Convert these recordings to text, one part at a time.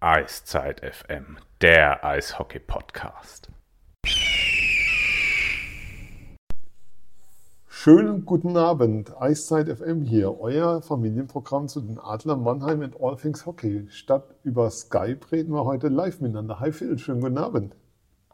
Eiszeit FM, der Eishockey-Podcast. Schönen guten Abend, Eiszeit FM hier, euer Familienprogramm zu den Adler Mannheim and All Things Hockey. Statt über Skype reden wir heute live miteinander. Hi Phil, schönen guten Abend.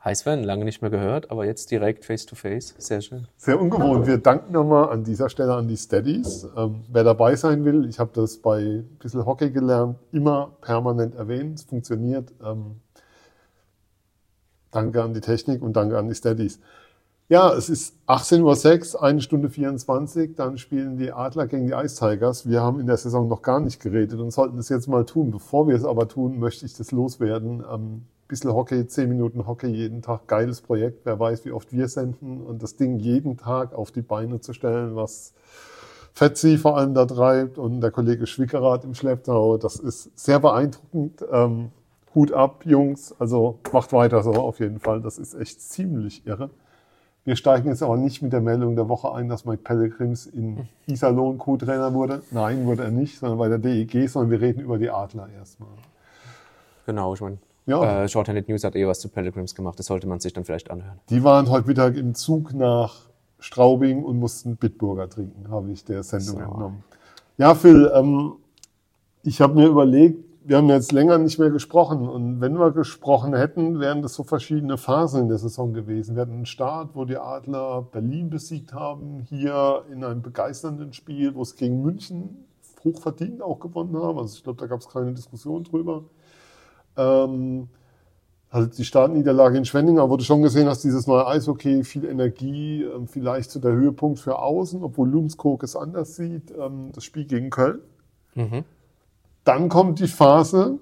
Hi Sven, lange nicht mehr gehört, aber jetzt direkt face to face. Sehr schön. Sehr ungewohnt. Wir danken nochmal an dieser Stelle an die Steadies. Ähm, wer dabei sein will, ich habe das bei ein bisschen Hockey gelernt, immer permanent erwähnen. Es funktioniert. Ähm, danke an die Technik und danke an die Steadies. Ja, es ist 18.06 Uhr, eine Stunde 24, dann spielen die Adler gegen die Ice Tigers. Wir haben in der Saison noch gar nicht geredet und sollten es jetzt mal tun. Bevor wir es aber tun, möchte ich das loswerden. Ähm, bisschen Hockey, 10 Minuten Hockey jeden Tag, geiles Projekt. Wer weiß, wie oft wir senden und das Ding jeden Tag auf die Beine zu stellen, was Fetzi vor allem da treibt und der Kollege Schwickerath im Schlepptau, das ist sehr beeindruckend. Ähm, Hut ab, Jungs. Also macht weiter so auf jeden Fall. Das ist echt ziemlich irre. Wir steigen jetzt aber nicht mit der Meldung der Woche ein, dass Mike Pellegrims in Iserlohn Co-Trainer wurde. Nein, wurde er nicht, sondern bei der DEG, sondern wir reden über die Adler erstmal. Genau, ich meine, ja. äh, Shorthanded News hat eh was zu Pellegrims gemacht, das sollte man sich dann vielleicht anhören. Die waren heute Mittag im Zug nach Straubing und mussten Bitburger trinken, habe ich der Sendung so. entnommen. Ja, Phil, ähm, ich habe mir überlegt, wir haben jetzt länger nicht mehr gesprochen und wenn wir gesprochen hätten, wären das so verschiedene Phasen in der Saison gewesen. Wir hatten einen Start, wo die Adler Berlin besiegt haben, hier in einem begeisternden Spiel, wo es gegen München hochverdient auch gewonnen haben. Also ich glaube, da gab es keine Diskussion drüber. Ähm, also die Startniederlage in Schwenninger wurde schon gesehen, dass dieses neue Eishockey viel Energie, ähm, vielleicht zu der Höhepunkt für außen, obwohl Lumskog es anders sieht, ähm, das Spiel gegen Köln. Mhm. Dann kommt die Phase,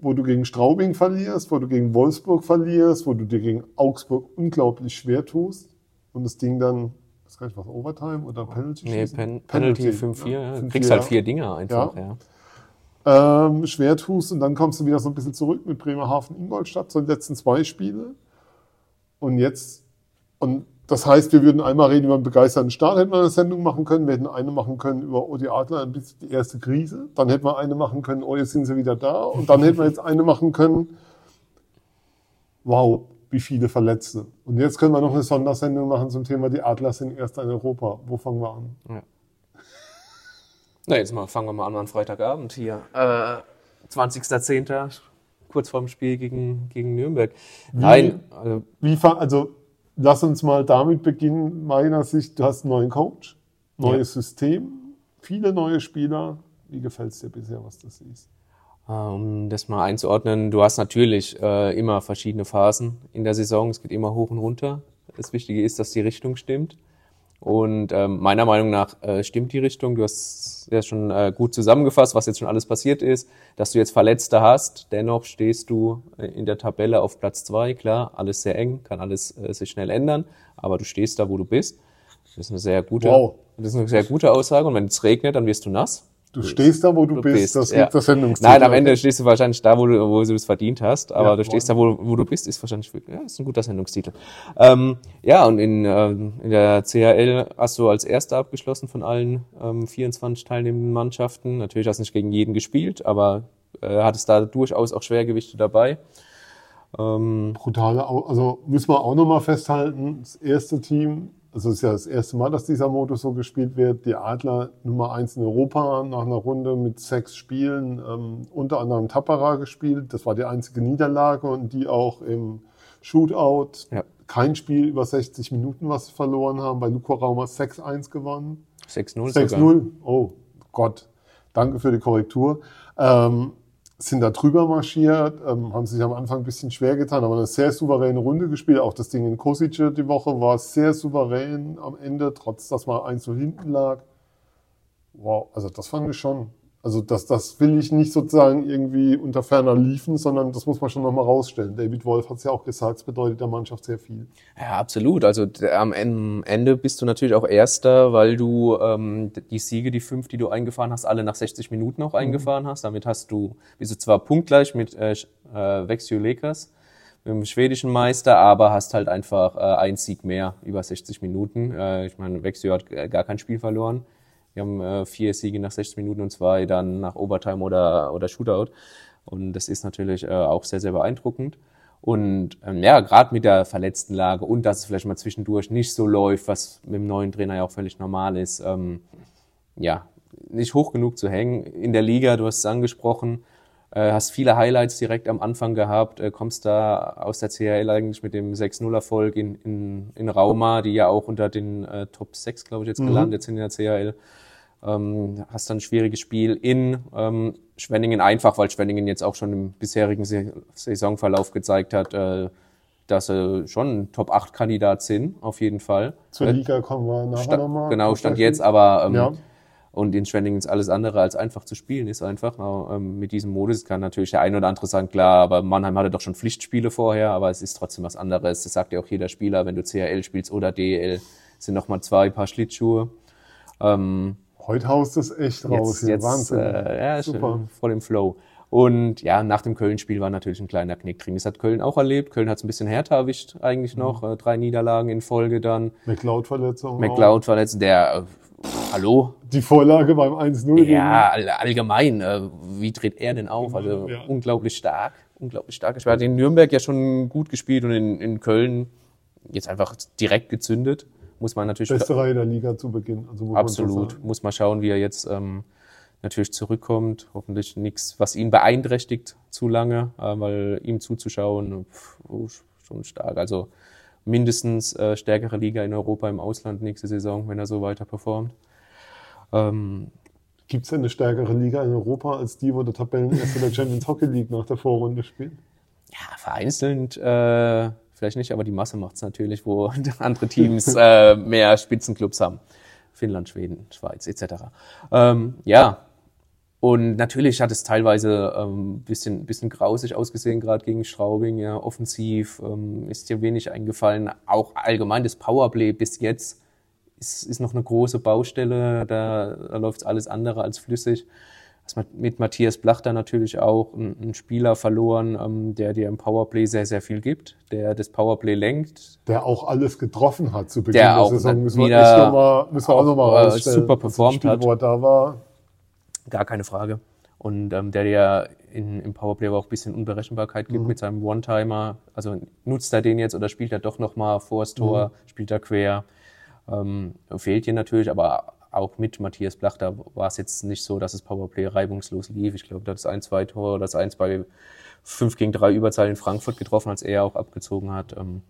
wo du gegen Straubing verlierst, wo du gegen Wolfsburg verlierst, wo du dir gegen Augsburg unglaublich schwer tust und das Ding dann, was kann ich was, Overtime oder Penalty Nee, Pen Penalty 5-4, ja. Du kriegst halt vier Dinger einfach, ja. ja. Ähm, schwer tust und dann kommst du wieder so ein bisschen zurück mit Bremerhaven, Ingolstadt, so die letzten zwei Spiele. Und jetzt, und das heißt, wir würden einmal reden über einen begeisterten Start, hätten wir eine Sendung machen können. Wir hätten eine machen können über Odi Adler, ein bisschen die erste Krise. Dann hätten wir eine machen können, oh, jetzt sind sie wieder da. Und dann hätten wir jetzt eine machen können, wow, wie viele Verletzte. Und jetzt können wir noch eine Sondersendung machen zum Thema, die Adler sind erst in Europa. Wo fangen wir an? Ja. Na, jetzt mal, fangen wir mal an am Freitagabend hier. Äh, 20.10., kurz vorm Spiel gegen, gegen Nürnberg. Wie, Nein. Also, wie, also lass uns mal damit beginnen, meiner Sicht, du hast einen neuen Coach, neues ja. System, viele neue Spieler. Wie gefällt es dir bisher, was du siehst? Um das mal einzuordnen, du hast natürlich äh, immer verschiedene Phasen in der Saison. Es geht immer hoch und runter. Das Wichtige ist, dass die Richtung stimmt. Und ähm, meiner Meinung nach äh, stimmt die Richtung. Du hast ja schon äh, gut zusammengefasst, was jetzt schon alles passiert ist, dass du jetzt Verletzte hast. Dennoch stehst du äh, in der Tabelle auf Platz zwei. Klar, alles sehr eng, kann alles äh, sich schnell ändern, aber du stehst da, wo du bist. Das ist eine sehr gute, wow. das ist eine sehr gute Aussage. Und wenn es regnet, dann wirst du nass. Du stehst da, wo du, du bist, bist, das ja. gibt das Sendungsziel. Nein, am Ende stehst du wahrscheinlich da, wo du, wo du es verdient hast, aber ja, du stehst da, wo, wo du bist, ist wahrscheinlich, ja, ist ein guter Sendungstitel. Ähm, ja, und in, ähm, in der CHL hast du als Erster abgeschlossen von allen ähm, 24 teilnehmenden Mannschaften. Natürlich hast du nicht gegen jeden gespielt, aber äh, hattest da durchaus auch Schwergewichte dabei. Ähm, Brutale, also müssen wir auch nochmal festhalten, das erste Team also es ist ja das erste Mal, dass dieser Modus so gespielt wird. Die Adler Nummer eins in Europa nach einer Runde mit sechs Spielen, ähm, unter anderem Tappara gespielt. Das war die einzige Niederlage und die auch im Shootout. Ja. Kein Spiel über 60 Minuten, was sie verloren haben. Bei Luko Rauma 6-1 gewonnen. 6-0 6-0. Oh Gott. Danke für die Korrektur. Ähm, sind da drüber marschiert, ähm, haben sich am Anfang ein bisschen schwer getan, aber eine sehr souveräne Runde gespielt. Auch das Ding in Kosice die Woche war sehr souverän am Ende, trotz dass man eins so hinten lag. Wow, also das fand ich schon. Also das, das will ich nicht sozusagen irgendwie unter ferner liefen, sondern das muss man schon nochmal rausstellen. David Wolf hat es ja auch gesagt, es bedeutet der Mannschaft sehr viel. Ja, absolut. Also am Ende bist du natürlich auch Erster, weil du ähm, die Siege, die fünf, die du eingefahren hast, alle nach 60 Minuten auch mhm. eingefahren hast. Damit hast du, bist du zwar punktgleich mit äh, äh Vexio Lakers, mit dem schwedischen Meister, aber hast halt einfach äh, ein Sieg mehr über 60 Minuten. Äh, ich meine, Vexio hat gar kein Spiel verloren. Wir haben äh, vier Siege nach 60 Minuten und zwei dann nach Overtime oder, oder Shootout. Und das ist natürlich äh, auch sehr, sehr beeindruckend. Und ähm, ja, gerade mit der verletzten Lage und dass es vielleicht mal zwischendurch nicht so läuft, was mit dem neuen Trainer ja auch völlig normal ist, ähm, ja, nicht hoch genug zu hängen. In der Liga, du hast es angesprochen, hast viele Highlights direkt am Anfang gehabt, äh, kommst da aus der CHL eigentlich mit dem 6-0-Erfolg in, in, in Rauma, die ja auch unter den äh, Top 6, glaube ich, jetzt mhm. gelandet sind in der CHL. Ähm, hast dann ein schwieriges Spiel in ähm, Schwenningen einfach, weil Schwenningen jetzt auch schon im bisherigen Saisonverlauf gezeigt hat, äh, dass sie schon Top-8-Kandidat sind, auf jeden Fall. Zur Liga kommen wir nachher nochmal. Genau, stand jetzt, aber ähm, ja. Und in Schwenningen ist alles andere als einfach zu spielen, ist einfach ähm, mit diesem Modus. Kann natürlich der ein oder andere sagen, klar, aber Mannheim hatte doch schon Pflichtspiele vorher, aber es ist trotzdem was anderes. Das sagt ja auch jeder Spieler, wenn du CHL spielst oder DL, sind nochmal zwei Paar Schlittschuhe. Ähm, Heute haust es echt raus. Jetzt, hier. jetzt Wahnsinn. Äh, ja, Super. voll im Flow. Und ja, nach dem Köln-Spiel war natürlich ein kleiner Knick drin. Das hat Köln auch erlebt. Köln hat es ein bisschen härter erwischt eigentlich mhm. noch. Mhm. drei Niederlagen in Folge dann. McLeod-Verletzung. McLeod-Verletzung, der, äh, hallo? Die Vorlage beim 1-0. Ja, all, allgemein. Äh, wie dreht er denn auf? Also ja. unglaublich stark. Unglaublich stark. Ich war in Nürnberg ja schon gut gespielt und in, in Köln jetzt einfach direkt gezündet muss man natürlich. Beste Reihe der Liga zu Beginn. Also absolut. Muss man schauen, wie er jetzt ähm, natürlich zurückkommt. Hoffentlich nichts, was ihn beeinträchtigt zu lange, äh, weil ihm zuzuschauen, pff, oh, schon stark. Also mindestens äh, stärkere Liga in Europa im Ausland nächste Saison, wenn er so weiter performt. Ähm, Gibt es eine stärkere Liga in Europa als die, wo der Tabellenerste der Champions Hockey League nach der Vorrunde spielt? Ja, vereinzelt äh, vielleicht nicht, aber die Masse macht es natürlich, wo andere Teams äh, mehr Spitzenclubs haben. Finnland, Schweden, Schweiz etc. Ähm, ja, und natürlich hat es teilweise ähm, bisschen, bisschen grausig ausgesehen, gerade gegen Straubing. Ja, offensiv ähm, ist dir wenig eingefallen. Auch allgemein das Powerplay bis jetzt ist, ist noch eine große Baustelle. Da, da läuft alles andere als flüssig mit Matthias Blachter natürlich auch einen Spieler verloren, ähm, der dir im Powerplay sehr, sehr viel gibt, der das Powerplay lenkt. Der auch alles getroffen hat zu Beginn der, der Saison. Müssen wir, noch mal, müssen wir auch nochmal äh, rausstellen. Super performt Spiel, hat. Wo er da war. Gar keine Frage. Und ähm, der dir in, im Powerplay auch ein bisschen Unberechenbarkeit gibt mhm. mit seinem One-Timer. Also nutzt er den jetzt oder spielt er doch nochmal vor das Tor, mhm. spielt er quer. Ähm, fehlt dir natürlich, aber auch mit Matthias Blach, da war es jetzt nicht so, dass das Powerplay reibungslos lief. Ich glaube, da hat es ein, zwei Tore, das eins bei 5 gegen 3 Überzahl in Frankfurt getroffen, als er auch abgezogen hat. Ähm,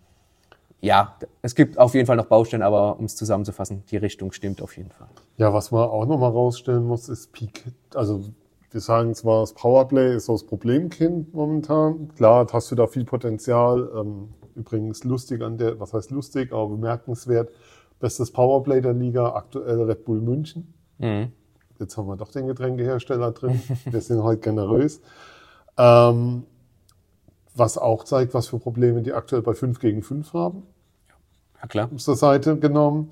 ja, es gibt auf jeden Fall noch Baustellen, aber um es zusammenzufassen, die Richtung stimmt auf jeden Fall. Ja, was man auch nochmal rausstellen muss, ist Peak. Also wir sagen zwar, das Powerplay ist so das Problemkind momentan. Klar, hast du da viel Potenzial. Ähm, übrigens lustig an der, was heißt lustig, aber bemerkenswert Bestes Powerplay der Liga, aktuell Red Bull München. Mhm. Jetzt haben wir doch den Getränkehersteller drin. Wir sind heute generös. Ähm, was auch zeigt, was für Probleme die aktuell bei 5 gegen 5 haben. Ja, klar. Zur Seite genommen.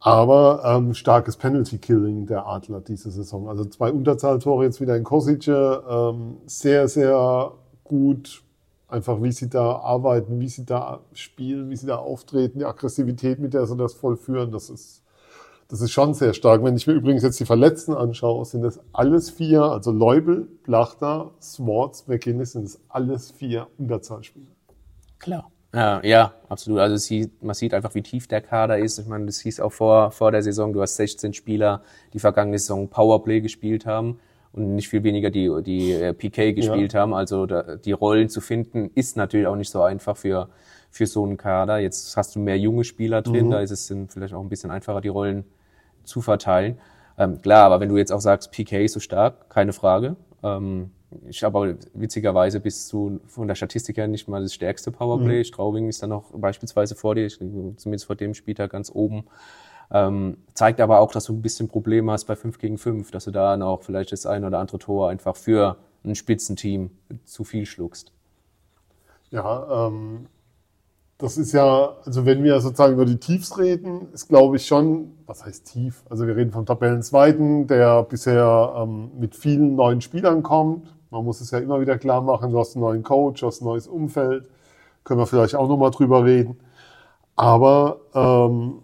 Aber ähm, starkes Penalty-Killing der Adler diese Saison. Also zwei Unterzahltore jetzt wieder in Kosice. Ähm, sehr, sehr gut einfach wie sie da arbeiten, wie sie da spielen, wie sie da auftreten, die Aggressivität, mit der sie das vollführen, das ist, das ist schon sehr stark. Wenn ich mir übrigens jetzt die Verletzten anschaue, sind das alles vier, also Leubel, Blachter, Swartz, McGinnis, sind das alles vier Unterzahlspieler. Klar. Ja, ja, absolut. Also sieht, man sieht einfach, wie tief der Kader ist. Ich meine, das hieß auch vor, vor der Saison, du hast 16 Spieler, die vergangene Saison Powerplay gespielt haben und nicht viel weniger die, die äh, PK gespielt ja. haben. Also da, die Rollen zu finden, ist natürlich auch nicht so einfach für, für so einen Kader. Jetzt hast du mehr junge Spieler drin, mhm. da ist es vielleicht auch ein bisschen einfacher, die Rollen zu verteilen. Ähm, klar, aber wenn du jetzt auch sagst, PK ist so stark, keine Frage. Ähm, ich habe aber witzigerweise bis zu von der Statistik her nicht mal das stärkste Powerplay. Mhm. Straubing ist dann noch beispielsweise vor dir, zumindest vor dem Spieltag ganz oben. Ähm, zeigt aber auch, dass du ein bisschen Probleme hast bei 5 gegen 5, dass du da auch vielleicht das ein oder andere Tor einfach für ein Spitzenteam zu viel schluckst. Ja, ähm, das ist ja, also wenn wir sozusagen über die Tiefs reden, ist glaube ich schon, was heißt tief? Also wir reden vom Tabellenzweiten, der bisher ähm, mit vielen neuen Spielern kommt. Man muss es ja immer wieder klar machen, du hast einen neuen Coach, du hast ein neues Umfeld. Können wir vielleicht auch nochmal drüber reden. Aber ähm,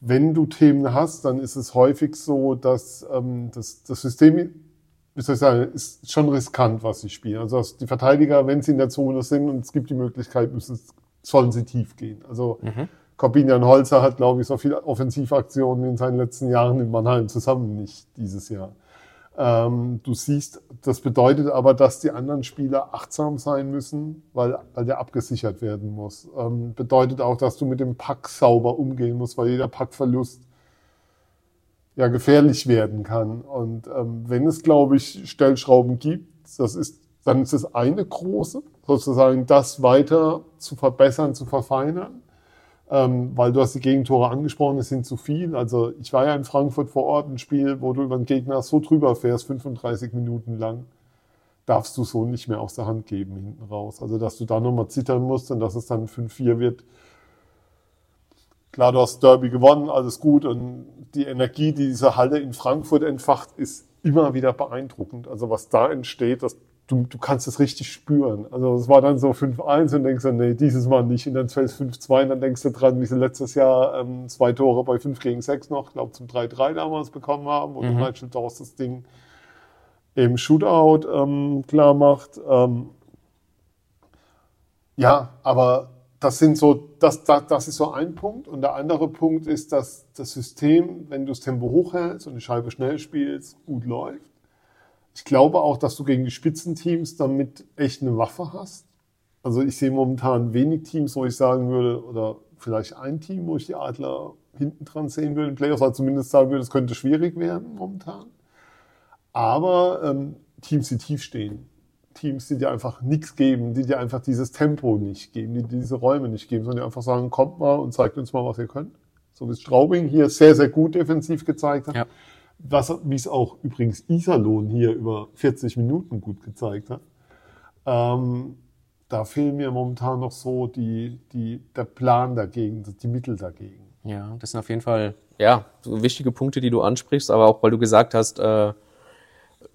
wenn du Themen hast, dann ist es häufig so, dass ähm, das, das System wie soll ich sagen, ist schon riskant, was sie spielen. Also die Verteidiger, wenn sie in der Zone sind und es gibt die Möglichkeit, müssen, sollen sie tief gehen. Also mhm. Corbinian Holzer hat, glaube ich, so viele Offensivaktionen in seinen letzten Jahren in Mannheim zusammen nicht dieses Jahr. Ähm, du siehst, das bedeutet aber, dass die anderen Spieler achtsam sein müssen, weil, weil der abgesichert werden muss. Ähm, bedeutet auch, dass du mit dem Pack sauber umgehen musst, weil jeder Packverlust ja gefährlich werden kann. Und ähm, wenn es, glaube ich, Stellschrauben gibt, das ist, dann ist es eine große, sozusagen das weiter zu verbessern, zu verfeinern. Ähm, weil du hast die Gegentore angesprochen, es sind zu viel. Also ich war ja in Frankfurt vor Ort, ein Spiel, wo du über den Gegner so drüber fährst, 35 Minuten lang, darfst du so nicht mehr aus der Hand geben hinten raus. Also dass du da nochmal zittern musst und dass es dann 5-4 wird, Klar, du hast Derby gewonnen, alles gut. Und die Energie, die diese Halle in Frankfurt entfacht, ist immer wieder beeindruckend. Also was da entsteht, das, du, du kannst es richtig spüren. Also es war dann so 5-1 und denkst dann, nee, dieses Mal nicht. Und dann fällt es 5-2 und dann denkst du dran, wie sie letztes Jahr ähm, zwei Tore bei 5 gegen 6 noch, glaube zum 3-3 damals bekommen haben. Und mhm. Nigel Dawes das Ding im Shootout ähm, klar macht. Ähm, ja, aber das sind so, das, das, das ist so ein Punkt. Und der andere Punkt ist, dass das System, wenn du das Tempo hochhältst und die Scheibe schnell spielst, gut läuft. Ich glaube auch, dass du gegen die Spitzenteams damit echt eine Waffe hast. Also ich sehe momentan wenig Teams, wo ich sagen würde, oder vielleicht ein Team, wo ich die Adler hinten dran sehen würde, in Playoffs, also zumindest sagen würde, es könnte schwierig werden momentan. Aber ähm, Teams, die tief stehen, Teams, die dir einfach nichts geben, die dir einfach dieses Tempo nicht geben, die diese Räume nicht geben, sondern die einfach sagen, kommt mal und zeigt uns mal, was ihr könnt. So wie Straubing hier sehr, sehr gut defensiv gezeigt hat. Ja. Was, wie es auch übrigens Iserlohn hier über 40 Minuten gut gezeigt hat. Ähm, da fehlen mir momentan noch so die, die, der Plan dagegen, die Mittel dagegen. Ja, das sind auf jeden Fall ja, so wichtige Punkte, die du ansprichst, aber auch weil du gesagt hast, äh,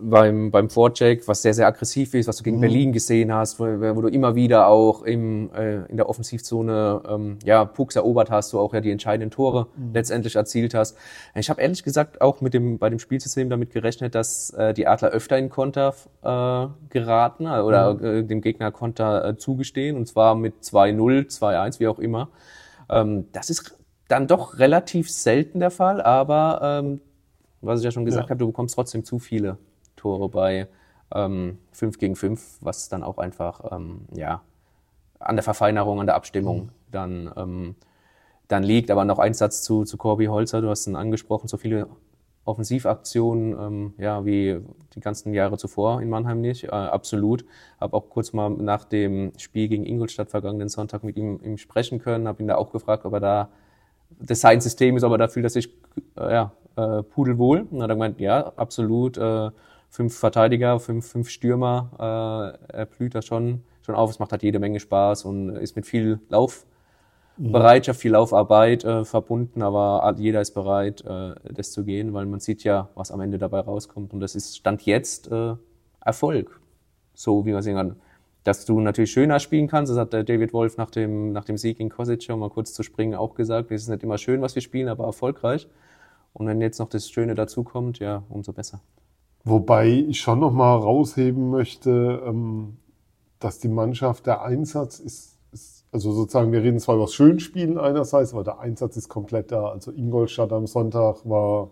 beim, beim Vorcheck, was sehr, sehr aggressiv ist, was du gegen mhm. Berlin gesehen hast, wo, wo, du immer wieder auch im, äh, in der Offensivzone ähm, ja, Pucks erobert hast, du auch ja die entscheidenden Tore mhm. letztendlich erzielt hast. Ich habe ehrlich gesagt auch mit dem, bei dem Spielsystem damit gerechnet, dass äh, die Adler öfter in Konter äh, geraten äh, oder mhm. äh, dem Gegner Konter äh, zugestehen, und zwar mit 2-0, 2-1, wie auch immer. Ähm, das ist dann doch relativ selten der Fall, aber ähm, was ich ja schon gesagt ja. habe, du bekommst trotzdem zu viele Tore bei ähm, 5 gegen 5, was dann auch einfach ähm, ja, an der Verfeinerung, an der Abstimmung mhm. dann, ähm, dann liegt. Aber noch ein Satz zu, zu Corby Holzer, du hast ihn angesprochen, so viele Offensivaktionen, ähm, ja, wie die ganzen Jahre zuvor in Mannheim nicht, äh, absolut. Habe auch kurz mal nach dem Spiel gegen Ingolstadt vergangenen Sonntag mit ihm, ihm sprechen können, habe ihn da auch gefragt, ob er da das sein System ist, aber da fühlt er sich äh, ja, äh, pudelwohl. Und hat er gemeint, ja, absolut. Äh, fünf Verteidiger, fünf, fünf Stürmer, äh, er blüht da schon, schon auf. Es macht halt jede Menge Spaß und ist mit viel Laufbereitschaft, viel Laufarbeit äh, verbunden, aber jeder ist bereit, äh, das zu gehen, weil man sieht ja, was am Ende dabei rauskommt. Und das ist Stand jetzt äh, Erfolg. So wie man sehen kann. Dass du natürlich schöner spielen kannst, das hat der David Wolf nach dem, nach dem Sieg in Kosic, um mal kurz zu springen, auch gesagt. Es ist nicht immer schön, was wir spielen, aber erfolgreich. Und wenn jetzt noch das Schöne dazukommt, ja, umso besser. Wobei ich schon noch mal rausheben möchte, ähm, dass die Mannschaft, der Einsatz ist, ist, also sozusagen, wir reden zwar über das Schönspielen einerseits, aber der Einsatz ist komplett da. Also Ingolstadt am Sonntag war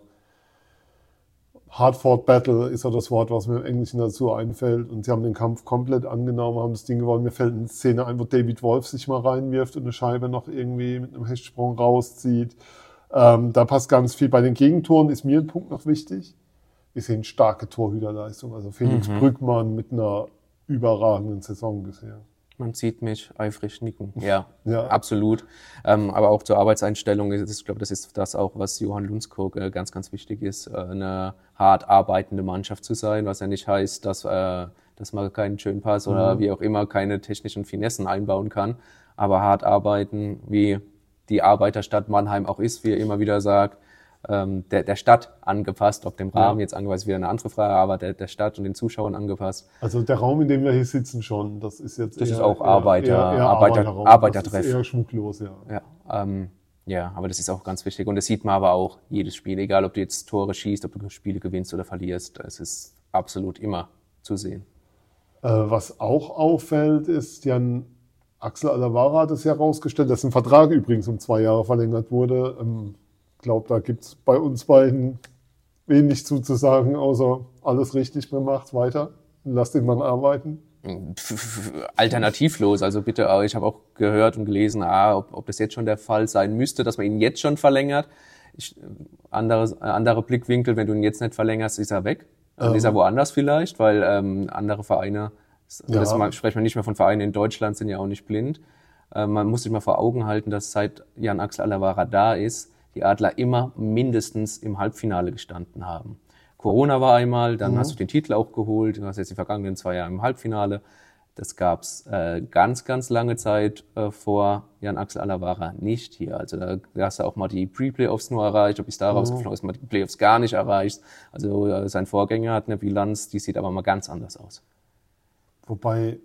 Hardford Battle ist ja das Wort, was mir im Englischen dazu einfällt. Und sie haben den Kampf komplett angenommen, haben das Ding gewonnen. Mir fällt eine Szene ein, wo David Wolf sich mal reinwirft und eine Scheibe noch irgendwie mit einem Hechtsprung rauszieht. Ähm, da passt ganz viel. Bei den Gegentoren ist mir ein Punkt noch wichtig wir sehen starke Torhüterleistung. Also Felix mhm. Brückmann mit einer überragenden Saison bisher. Man sieht mich eifrig nicken. Ja, ja. absolut. Ähm, aber auch zur Arbeitseinstellung, ist, ich glaube, das ist das auch, was Johann Lundskog äh, ganz, ganz wichtig ist, äh, eine hart arbeitende Mannschaft zu sein, was ja nicht heißt, dass, äh, dass man keinen schönen Pass mhm. oder wie auch immer keine technischen Finessen einbauen kann. Aber hart arbeiten, wie die Arbeiterstadt Mannheim auch ist, wie er immer wieder sagt, ähm, der, der Stadt angepasst, ob dem Rahmen ja. jetzt angepasst, wieder eine andere Frage, aber der, der Stadt und den Zuschauern angepasst. Also der Raum, in dem wir hier sitzen schon, das ist jetzt Das eher, ist auch Arbeiter, eher, eher Arbeiter, Arbeiterraum. Arbeitertreff. Das ist eher schmucklos, ja. Ja, ähm, ja, aber das ist auch ganz wichtig und das sieht man aber auch jedes Spiel, egal ob du jetzt Tore schießt, ob du Spiele gewinnst oder verlierst, es ist absolut immer zu sehen. Äh, was auch auffällt, ist, Jan Axel Alavara hat es ja herausgestellt, dass ein Vertrag übrigens um zwei Jahre verlängert wurde. Ähm, glaube, da gibt es bei uns beiden wenig zuzusagen, außer alles richtig gemacht, weiter. Lass den Mann arbeiten. Alternativlos, also bitte, ich habe auch gehört und gelesen, ah, ob, ob das jetzt schon der Fall sein müsste, dass man ihn jetzt schon verlängert. Ich, andere, andere Blickwinkel, wenn du ihn jetzt nicht verlängerst, ist er weg. Dann ähm. ist er woanders vielleicht, weil ähm, andere Vereine, ja. das sprechen wir nicht mehr von Vereinen in Deutschland, sind ja auch nicht blind. Äh, man muss sich mal vor Augen halten, dass seit Jan Axel Alavara da ist, die Adler immer mindestens im Halbfinale gestanden haben. Corona war einmal, dann mhm. hast du den Titel auch geholt, du hast jetzt die vergangenen zwei Jahre im Halbfinale. Das gab's äh, ganz, ganz lange Zeit äh, vor Jan-Axel Alavara nicht hier. Also da, hast du auch mal die Pre-Playoffs nur erreicht, ob ich da mhm. rausgeflogen ist, mal die Playoffs gar nicht erreicht. Also äh, sein Vorgänger hat eine Bilanz, die sieht aber mal ganz anders aus. Wobei,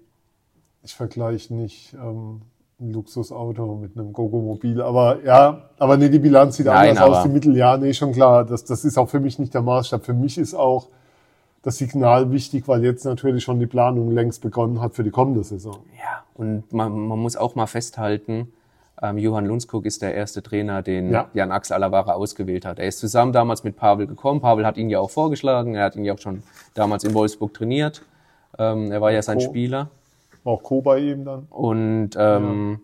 ich vergleiche nicht ähm, ein Luxusauto mit einem Gogo-Mobil. Aber ja, aber nee, die Bilanz sieht Nein, anders aus, die Mittel, ja, nee, schon klar. Das, das ist auch für mich nicht der Maßstab. Für mich ist auch das Signal wichtig, weil jetzt natürlich schon die Planung längst begonnen hat für die kommende Saison. Ja, und man, man muss auch mal festhalten, ähm, Johann Lundskog ist der erste Trainer, den ja. Jan Axel Alavara ausgewählt hat. Er ist zusammen damals mit Pavel gekommen. Pavel hat ihn ja auch vorgeschlagen. Er hat ihn ja auch schon damals in Wolfsburg trainiert. Ähm, er war ja sein. Spieler. Auch Co bei ihm dann. Und ähm, ja.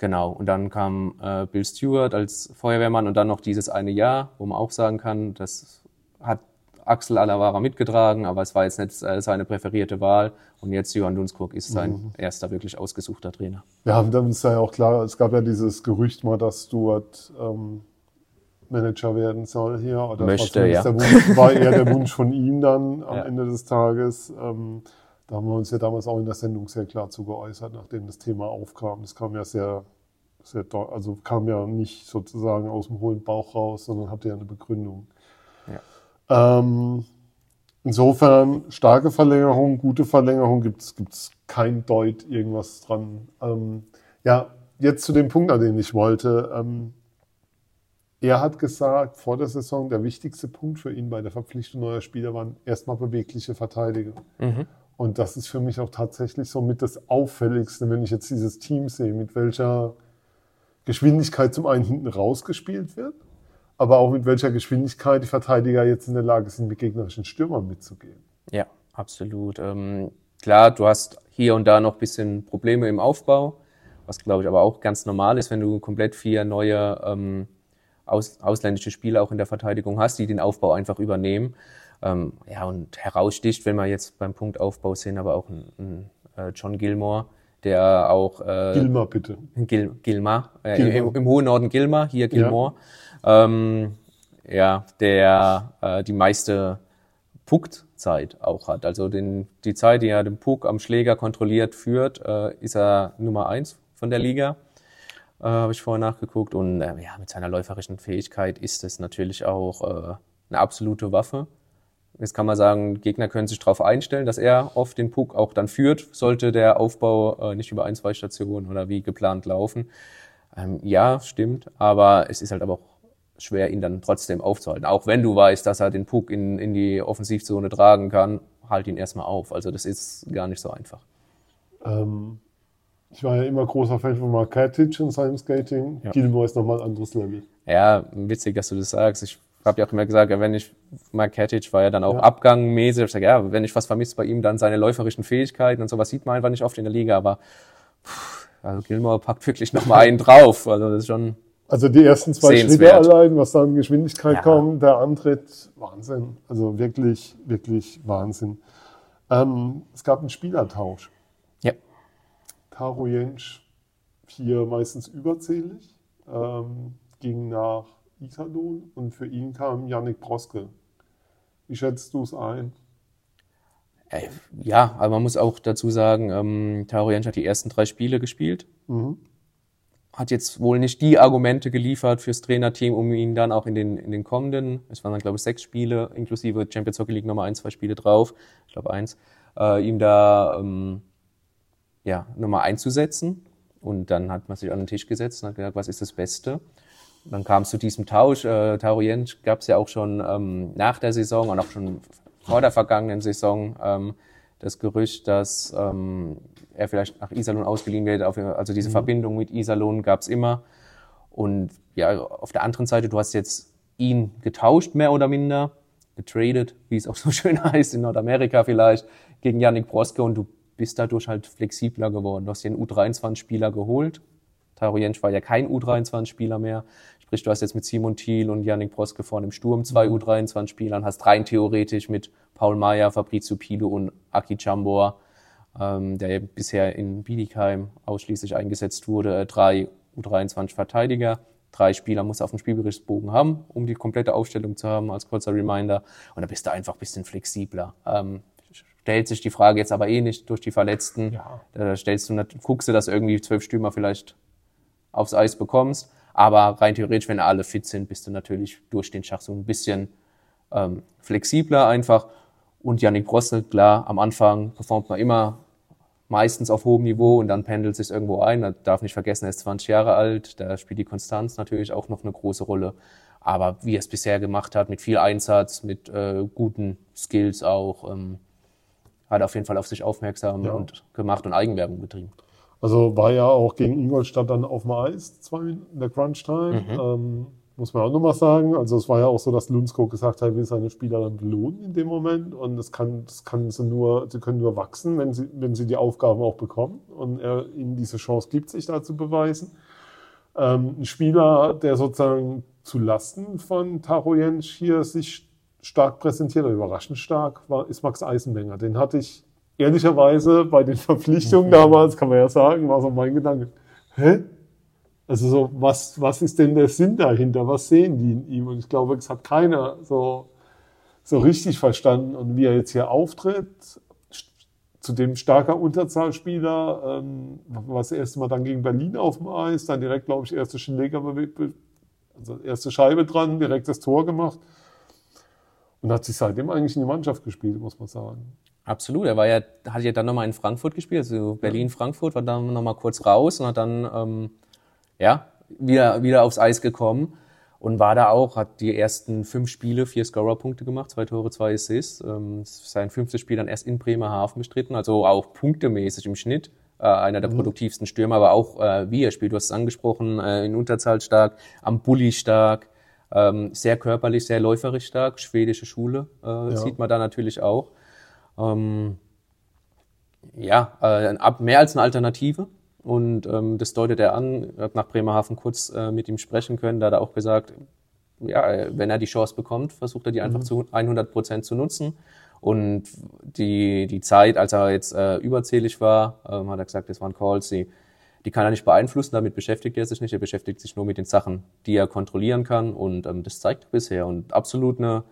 genau, und dann kam äh, Bill Stewart als Feuerwehrmann und dann noch dieses eine Jahr, wo man auch sagen kann, das hat Axel Alavara mitgetragen, aber es war jetzt nicht äh, seine präferierte Wahl. Und jetzt Johann Dunskog ist sein mhm. erster wirklich ausgesuchter Trainer. Ja, dann ist ja auch klar, es gab ja dieses Gerücht mal, dass Stuart ähm, Manager werden soll hier. Oder Möchte, ja. Der Wunsch, war eher der Wunsch von ihm dann am ja. Ende des Tages. Ähm, da haben wir uns ja damals auch in der Sendung sehr klar zu geäußert, nachdem das Thema aufkam. Das kam ja sehr, sehr, also kam ja nicht sozusagen aus dem hohlen Bauch raus, sondern hatte ja eine Begründung. Ja. Ähm, insofern starke Verlängerung, gute Verlängerung gibt es kein Deut irgendwas dran. Ähm, ja, jetzt zu dem Punkt, an den ich wollte. Ähm, er hat gesagt, vor der Saison, der wichtigste Punkt für ihn bei der Verpflichtung neuer Spieler waren erstmal bewegliche Verteidiger. Mhm. Und das ist für mich auch tatsächlich so mit das Auffälligste, wenn ich jetzt dieses Team sehe, mit welcher Geschwindigkeit zum einen hinten rausgespielt wird, aber auch mit welcher Geschwindigkeit die Verteidiger jetzt in der Lage sind, mit gegnerischen Stürmern mitzugehen. Ja, absolut. Ähm, klar, du hast hier und da noch ein bisschen Probleme im Aufbau, was glaube ich aber auch ganz normal ist, wenn du komplett vier neue ähm, aus, ausländische Spieler auch in der Verteidigung hast, die den Aufbau einfach übernehmen. Ähm, ja, und heraussticht, wenn wir jetzt beim Punktaufbau sehen, aber auch ein, ein äh, John Gilmore, der auch... Äh, Gilmar, bitte. Gil, Gilmar, äh, Gilmar. Im, Im, hohen Norden Gilmar, hier Gilmore. Ja, ähm, ja der äh, die meiste Puckzeit auch hat. Also den, die Zeit, die er den Puck am Schläger kontrolliert führt, äh, ist er Nummer eins von der Liga. Äh, Habe ich vorher nachgeguckt. Und äh, ja, mit seiner läuferischen Fähigkeit ist es natürlich auch äh, eine absolute Waffe. Jetzt kann man sagen, Gegner können sich darauf einstellen, dass er oft den Puck auch dann führt, sollte der Aufbau äh, nicht über ein, zwei Stationen oder wie geplant laufen. Ähm, ja, stimmt, aber es ist halt aber auch schwer, ihn dann trotzdem aufzuhalten. Auch wenn du weißt, dass er den Puck in, in die Offensivzone tragen kann, halt ihn erstmal auf. Also das ist gar nicht so einfach. Ähm, ich war ja immer großer Fan von Mark Katic in seinem Skating. Ja. Gilmore ist nochmal ein anderes Level. Ja, witzig, dass du das sagst. Ich habe ja auch immer gesagt, wenn ich, Mark Katic war ja dann auch ja. abgangmäßig, ich sage, ja, wenn ich was vermisse bei ihm, dann seine läuferischen Fähigkeiten und sowas sieht man einfach nicht oft in der Liga, aber pff, also Gilmore packt wirklich nochmal einen drauf, also das ist schon Also die ersten zwei Schritte allein, was da in Geschwindigkeit ja. kommt, der Antritt, Wahnsinn, also wirklich, wirklich Wahnsinn. Ähm, es gab einen Spielertausch. Ja. Taro Jensch, hier meistens überzählig, ähm, ging nach Iserlohn und für ihn kam Yannick Broske. Wie schätzt du es ein? Ja, aber man muss auch dazu sagen, ähm, Taro Jensch hat die ersten drei Spiele gespielt. Mhm. Hat jetzt wohl nicht die Argumente geliefert fürs Trainerteam, um ihn dann auch in den, in den kommenden, es waren dann glaube ich sechs Spiele, inklusive Champions Hockey League nochmal ein, zwei Spiele drauf, ich glaube eins, äh, ihm da ähm, ja, nochmal einzusetzen. Und dann hat man sich an den Tisch gesetzt und hat gesagt, was ist das Beste? Dann kam es zu diesem Tausch. Äh, Taro Jentsch gab es ja auch schon ähm, nach der Saison und auch schon vor der vergangenen Saison ähm, das Gerücht, dass ähm, er vielleicht nach Iserlohn ausgeliehen wird. Also diese mhm. Verbindung mit Iserlohn gab es immer. Und ja, auf der anderen Seite, du hast jetzt ihn getauscht, mehr oder minder, getradet, wie es auch so schön heißt, in Nordamerika vielleicht, gegen Yannick Broske und du bist dadurch halt flexibler geworden. Du hast einen U23-Spieler geholt. Taro Jensch war ja kein U23-Spieler mehr. Sprich, du hast jetzt mit Simon Thiel und Yannick Broske vorne im Sturm zwei mhm. U23-Spielern, hast rein theoretisch mit Paul Meyer, Fabrizio Pilo und Aki Chambor, ähm, der bisher in Biedigheim ausschließlich eingesetzt wurde, äh, drei U23-Verteidiger. Drei Spieler muss auf dem Spielberichtsbogen haben, um die komplette Aufstellung zu haben, als kurzer Reminder. Und da bist du einfach ein bisschen flexibler. Ähm, stellt sich die Frage jetzt aber eh nicht durch die Verletzten. Ja. Da stellst du, guckst du, dass irgendwie zwölf Stürmer vielleicht aufs Eis bekommst. Aber rein theoretisch, wenn alle fit sind, bist du natürlich durch den Schach so ein bisschen ähm, flexibler einfach. Und Yannick Brossel, klar, am Anfang performt man immer meistens auf hohem Niveau und dann pendelt sich irgendwo ein. Man darf nicht vergessen, er ist 20 Jahre alt, da spielt die Konstanz natürlich auch noch eine große Rolle. Aber wie er es bisher gemacht hat, mit viel Einsatz, mit äh, guten Skills auch, ähm, hat er auf jeden Fall auf sich aufmerksam ja. und gemacht und Eigenwerbung betrieben. Also war ja auch gegen Ingolstadt dann auf dem Eis, zwei Minuten in der Crunch-Time. Mhm. Ähm, muss man auch nochmal sagen. Also es war ja auch so, dass Lundskog gesagt hat, er will seine Spieler dann belohnen in dem Moment. Und das kann, das kann sie nur, sie können nur wachsen, wenn sie, wenn sie die Aufgaben auch bekommen. Und er ihnen diese Chance gibt, sich da zu beweisen. Ähm, ein Spieler, der sozusagen zu Lasten von Taro Jensch hier sich stark präsentiert, oder überraschend stark, war, ist Max Eisenmenger. Den hatte ich ehrlicherweise bei den Verpflichtungen damals, kann man ja sagen, war so mein Gedanke. Hä? Also so, was, was ist denn der Sinn dahinter? Was sehen die in ihm? Und ich glaube, es hat keiner so, so richtig verstanden. Und wie er jetzt hier auftritt, zu dem starker Unterzahlspieler, ähm, was das erste Mal dann gegen Berlin auf dem Eis, dann direkt, glaube ich, erste Schläger, also erste Scheibe dran, direkt das Tor gemacht. Und hat sich seitdem eigentlich in die Mannschaft gespielt, muss man sagen. Absolut. Er war ja, hat ja dann nochmal in Frankfurt gespielt, also Berlin-Frankfurt, war dann nochmal kurz raus und hat dann ähm, ja, wieder, wieder aufs Eis gekommen und war da auch, hat die ersten fünf Spiele vier Scorer-Punkte gemacht, zwei Tore, zwei Assists. Ähm, sein fünftes Spiel dann erst in Bremerhaven bestritten, also auch punktemäßig im Schnitt. Äh, einer der mhm. produktivsten Stürmer, aber auch äh, wie er spielt, du hast es angesprochen, äh, in Unterzahl stark, am Bulli stark, ähm, sehr körperlich, sehr läuferisch stark, schwedische Schule äh, ja. sieht man da natürlich auch. Ähm, ja, äh, mehr als eine Alternative. Und ähm, das deutet er an, hat nach Bremerhaven kurz äh, mit ihm sprechen können, da hat er auch gesagt, ja, wenn er die Chance bekommt, versucht er die einfach mhm. zu 100 Prozent zu nutzen. Und die, die Zeit, als er jetzt äh, überzählig war, ähm, hat er gesagt, das waren Calls, die, die kann er nicht beeinflussen, damit beschäftigt er sich nicht. Er beschäftigt sich nur mit den Sachen, die er kontrollieren kann. Und ähm, das zeigt er bisher. Und absolut eine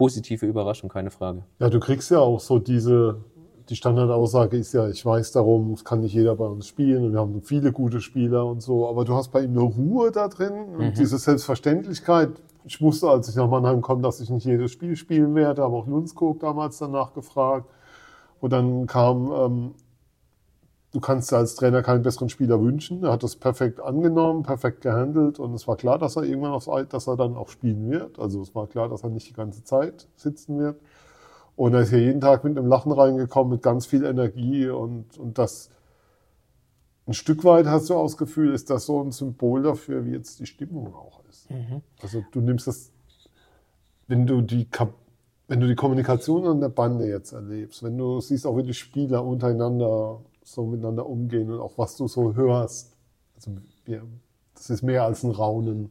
positive Überraschung, keine Frage. Ja, du kriegst ja auch so diese die Standardaussage ist ja, ich weiß darum, es kann nicht jeder bei uns spielen und wir haben viele gute Spieler und so, aber du hast bei ihm eine Ruhe da drin und mhm. diese Selbstverständlichkeit. Ich wusste, als ich nach Mannheim komme, dass ich nicht jedes Spiel spielen werde, habe auch Lundskog damals danach gefragt. Und dann kam, ähm, du kannst dir als Trainer keinen besseren Spieler wünschen. Er hat das perfekt angenommen, perfekt gehandelt und es war klar, dass er irgendwann aufs Eid, dass er dann auch spielen wird. Also es war klar, dass er nicht die ganze Zeit sitzen wird. Und er ist hier jeden Tag mit einem Lachen reingekommen, mit ganz viel Energie und, und das ein Stück weit hast du auch das Gefühl, ist das so ein Symbol dafür, wie jetzt die Stimmung auch ist. Mhm. Also du nimmst das, wenn du die wenn du die Kommunikation an der Bande jetzt erlebst, wenn du siehst auch wie die Spieler untereinander so miteinander umgehen und auch was du so hörst, also wir, das ist mehr als ein Raunen,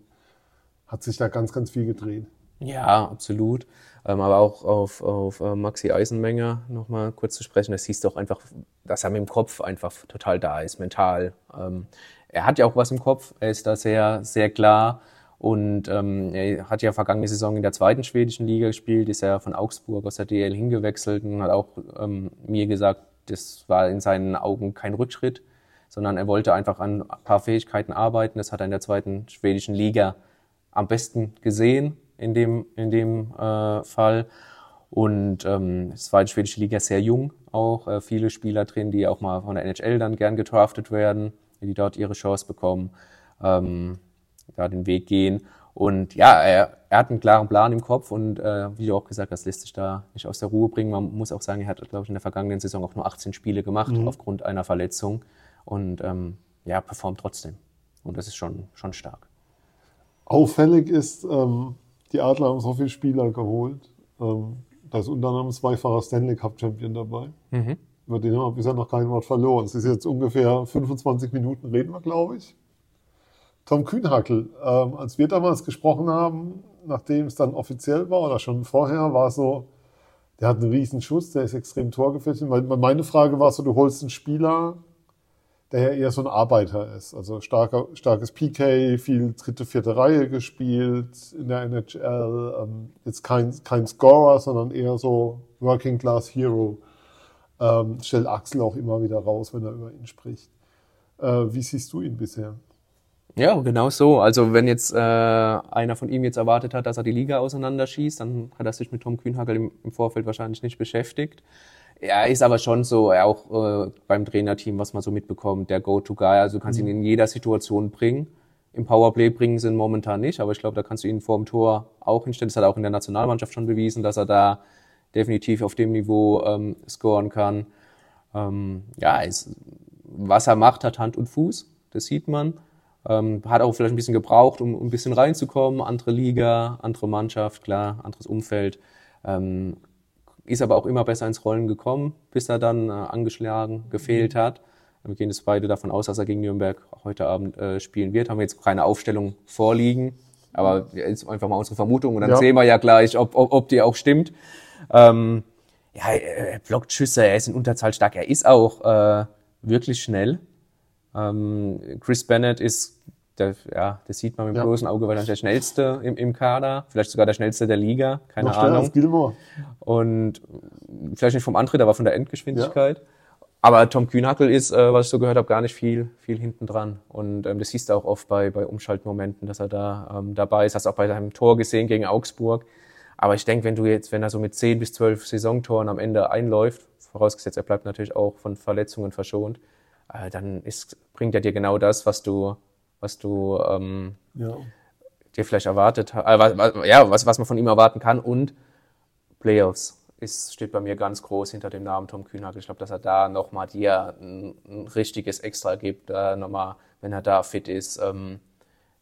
hat sich da ganz, ganz viel gedreht. Ja, absolut. Ähm, aber auch auf, auf äh, Maxi Eisenmenger nochmal kurz zu sprechen. Das du auch einfach, dass er mit dem Kopf einfach total da ist, mental. Ähm, er hat ja auch was im Kopf. Er ist da sehr, sehr klar. Und ähm, er hat ja vergangene Saison in der zweiten schwedischen Liga gespielt, ist ja von Augsburg aus der DL hingewechselt und hat auch ähm, mir gesagt, das war in seinen Augen kein Rückschritt, sondern er wollte einfach an ein paar Fähigkeiten arbeiten. Das hat er in der zweiten schwedischen Liga am besten gesehen in dem, in dem äh, Fall. Und ähm, es war die schwedische Liga sehr jung, auch äh, viele Spieler drin, die auch mal von der NHL dann gern gedraftet werden, die dort ihre Chance bekommen, ähm, da den Weg gehen. Und ja, er, er hat einen klaren Plan im Kopf und äh, wie du auch gesagt hast, lässt sich da nicht aus der Ruhe bringen. Man muss auch sagen, er hat, glaube ich, in der vergangenen Saison auch nur 18 Spiele gemacht mhm. aufgrund einer Verletzung und ähm, ja, performt trotzdem. Und das ist schon, schon stark. Auffällig ist, ähm, die Adler haben so viele Spieler geholt. Ähm, da ist unter anderem zweifacher Stanley Cup Champion dabei. Mhm. Über den haben wir bisher noch kein Wort verloren. Es ist jetzt ungefähr 25 Minuten reden wir, glaube ich. Tom Kühnhackel, ähm, als wir damals gesprochen haben, nachdem es dann offiziell war oder schon vorher, war so, der hat einen riesen Schuss, der ist extrem torgefährlich. Meine Frage war so, du holst einen Spieler, der ja eher so ein Arbeiter ist. Also starker, starkes PK, viel dritte, vierte Reihe gespielt in der NHL. Ähm, jetzt kein, kein Scorer, sondern eher so Working Class Hero. Ähm, stellt Axel auch immer wieder raus, wenn er über ihn spricht. Äh, wie siehst du ihn bisher? Ja, genau so. Also wenn jetzt äh, einer von ihm jetzt erwartet hat, dass er die Liga auseinanderschießt, dann hat er sich mit Tom Kühnhagel im, im Vorfeld wahrscheinlich nicht beschäftigt. Er ist aber schon so, er auch äh, beim Trainerteam, was man so mitbekommt, der Go-To-Guy. Also du kannst mhm. ihn in jeder Situation bringen. Im Powerplay bringen sie ihn momentan nicht, aber ich glaube, da kannst du ihn vor dem Tor auch hinstellen. Das hat er auch in der Nationalmannschaft schon bewiesen, dass er da definitiv auf dem Niveau ähm, scoren kann. Ähm, ja, ist, was er macht, hat Hand und Fuß, das sieht man. Ähm, hat auch vielleicht ein bisschen gebraucht, um, um ein bisschen reinzukommen. Andere Liga, andere Mannschaft, klar, anderes Umfeld. Ähm, ist aber auch immer besser ins Rollen gekommen, bis er dann äh, angeschlagen, gefehlt mhm. hat. Wir gehen jetzt beide davon aus, dass er gegen Nürnberg heute Abend äh, spielen wird. Haben wir jetzt keine Aufstellung vorliegen, aber jetzt einfach mal unsere Vermutung und dann ja. sehen wir ja gleich, ob, ob, ob die auch stimmt. Ähm, ja, er blockt Schüsse, er ist in Unterzahl stark, er ist auch äh, wirklich schnell. Ähm, Chris Bennett ist, der, ja, das sieht man mit dem ja. bloßen Auge, weil er der schnellste im, im Kader, vielleicht sogar der schnellste der Liga, keine Noch Ahnung. Als Gilmore. Und vielleicht nicht vom Antritt, aber von der Endgeschwindigkeit. Ja. Aber Tom Kühnhackel ist, äh, was ich so gehört habe, gar nicht viel, viel hinten dran. Und ähm, das siehst du auch oft bei, bei Umschaltmomenten, dass er da ähm, dabei ist. Hast auch bei seinem Tor gesehen gegen Augsburg. Aber ich denke, wenn du jetzt, wenn er so mit 10 bis 12 Saisontoren am Ende einläuft, vorausgesetzt, er bleibt natürlich auch von Verletzungen verschont, äh, dann ist, bringt er dir genau das, was du, was du ähm, ja. dir vielleicht erwartet hast, äh, was, ja, was, was man von ihm erwarten kann und Playoffs ist, steht bei mir ganz groß hinter dem Namen Tom Kühnhack. Ich glaube, dass er da nochmal dir ein, ein, richtiges Extra gibt, äh, nochmal, wenn er da fit ist, ähm,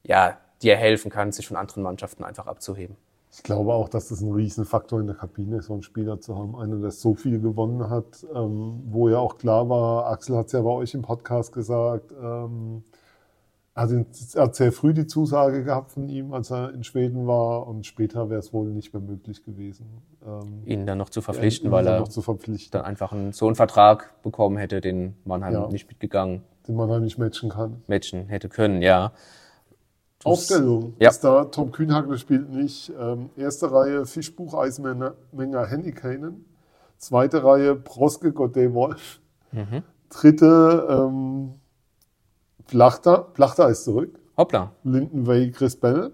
ja, dir helfen kann, sich von anderen Mannschaften einfach abzuheben. Ich glaube auch, dass das ein Riesenfaktor in der Kabine ist, so einen Spieler zu haben. Einer, der so viel gewonnen hat, ähm, wo ja auch klar war, Axel hat es ja bei euch im Podcast gesagt, ähm, er hat sehr früh die Zusage gehabt von ihm, als er in Schweden war und später wäre es wohl nicht mehr möglich gewesen. Ähm, ihn dann noch zu verpflichten, weil er dann einfach einen, so einen Vertrag bekommen hätte, den Mannheim ja, nicht mitgegangen. Den Mannheim nicht matchen kann. Matchen hätte können, ja. Aufstellung ja. ist da. Tom Kühnhagel spielt nicht. Ähm, erste Reihe Fischbuch, Eismenger, Henny Kanen. Zweite Reihe Proske, Godet, Wolf. Mhm. Dritte ähm, Plachter. Plachter ist zurück. Hoppla. Lindenway, Chris Bennett.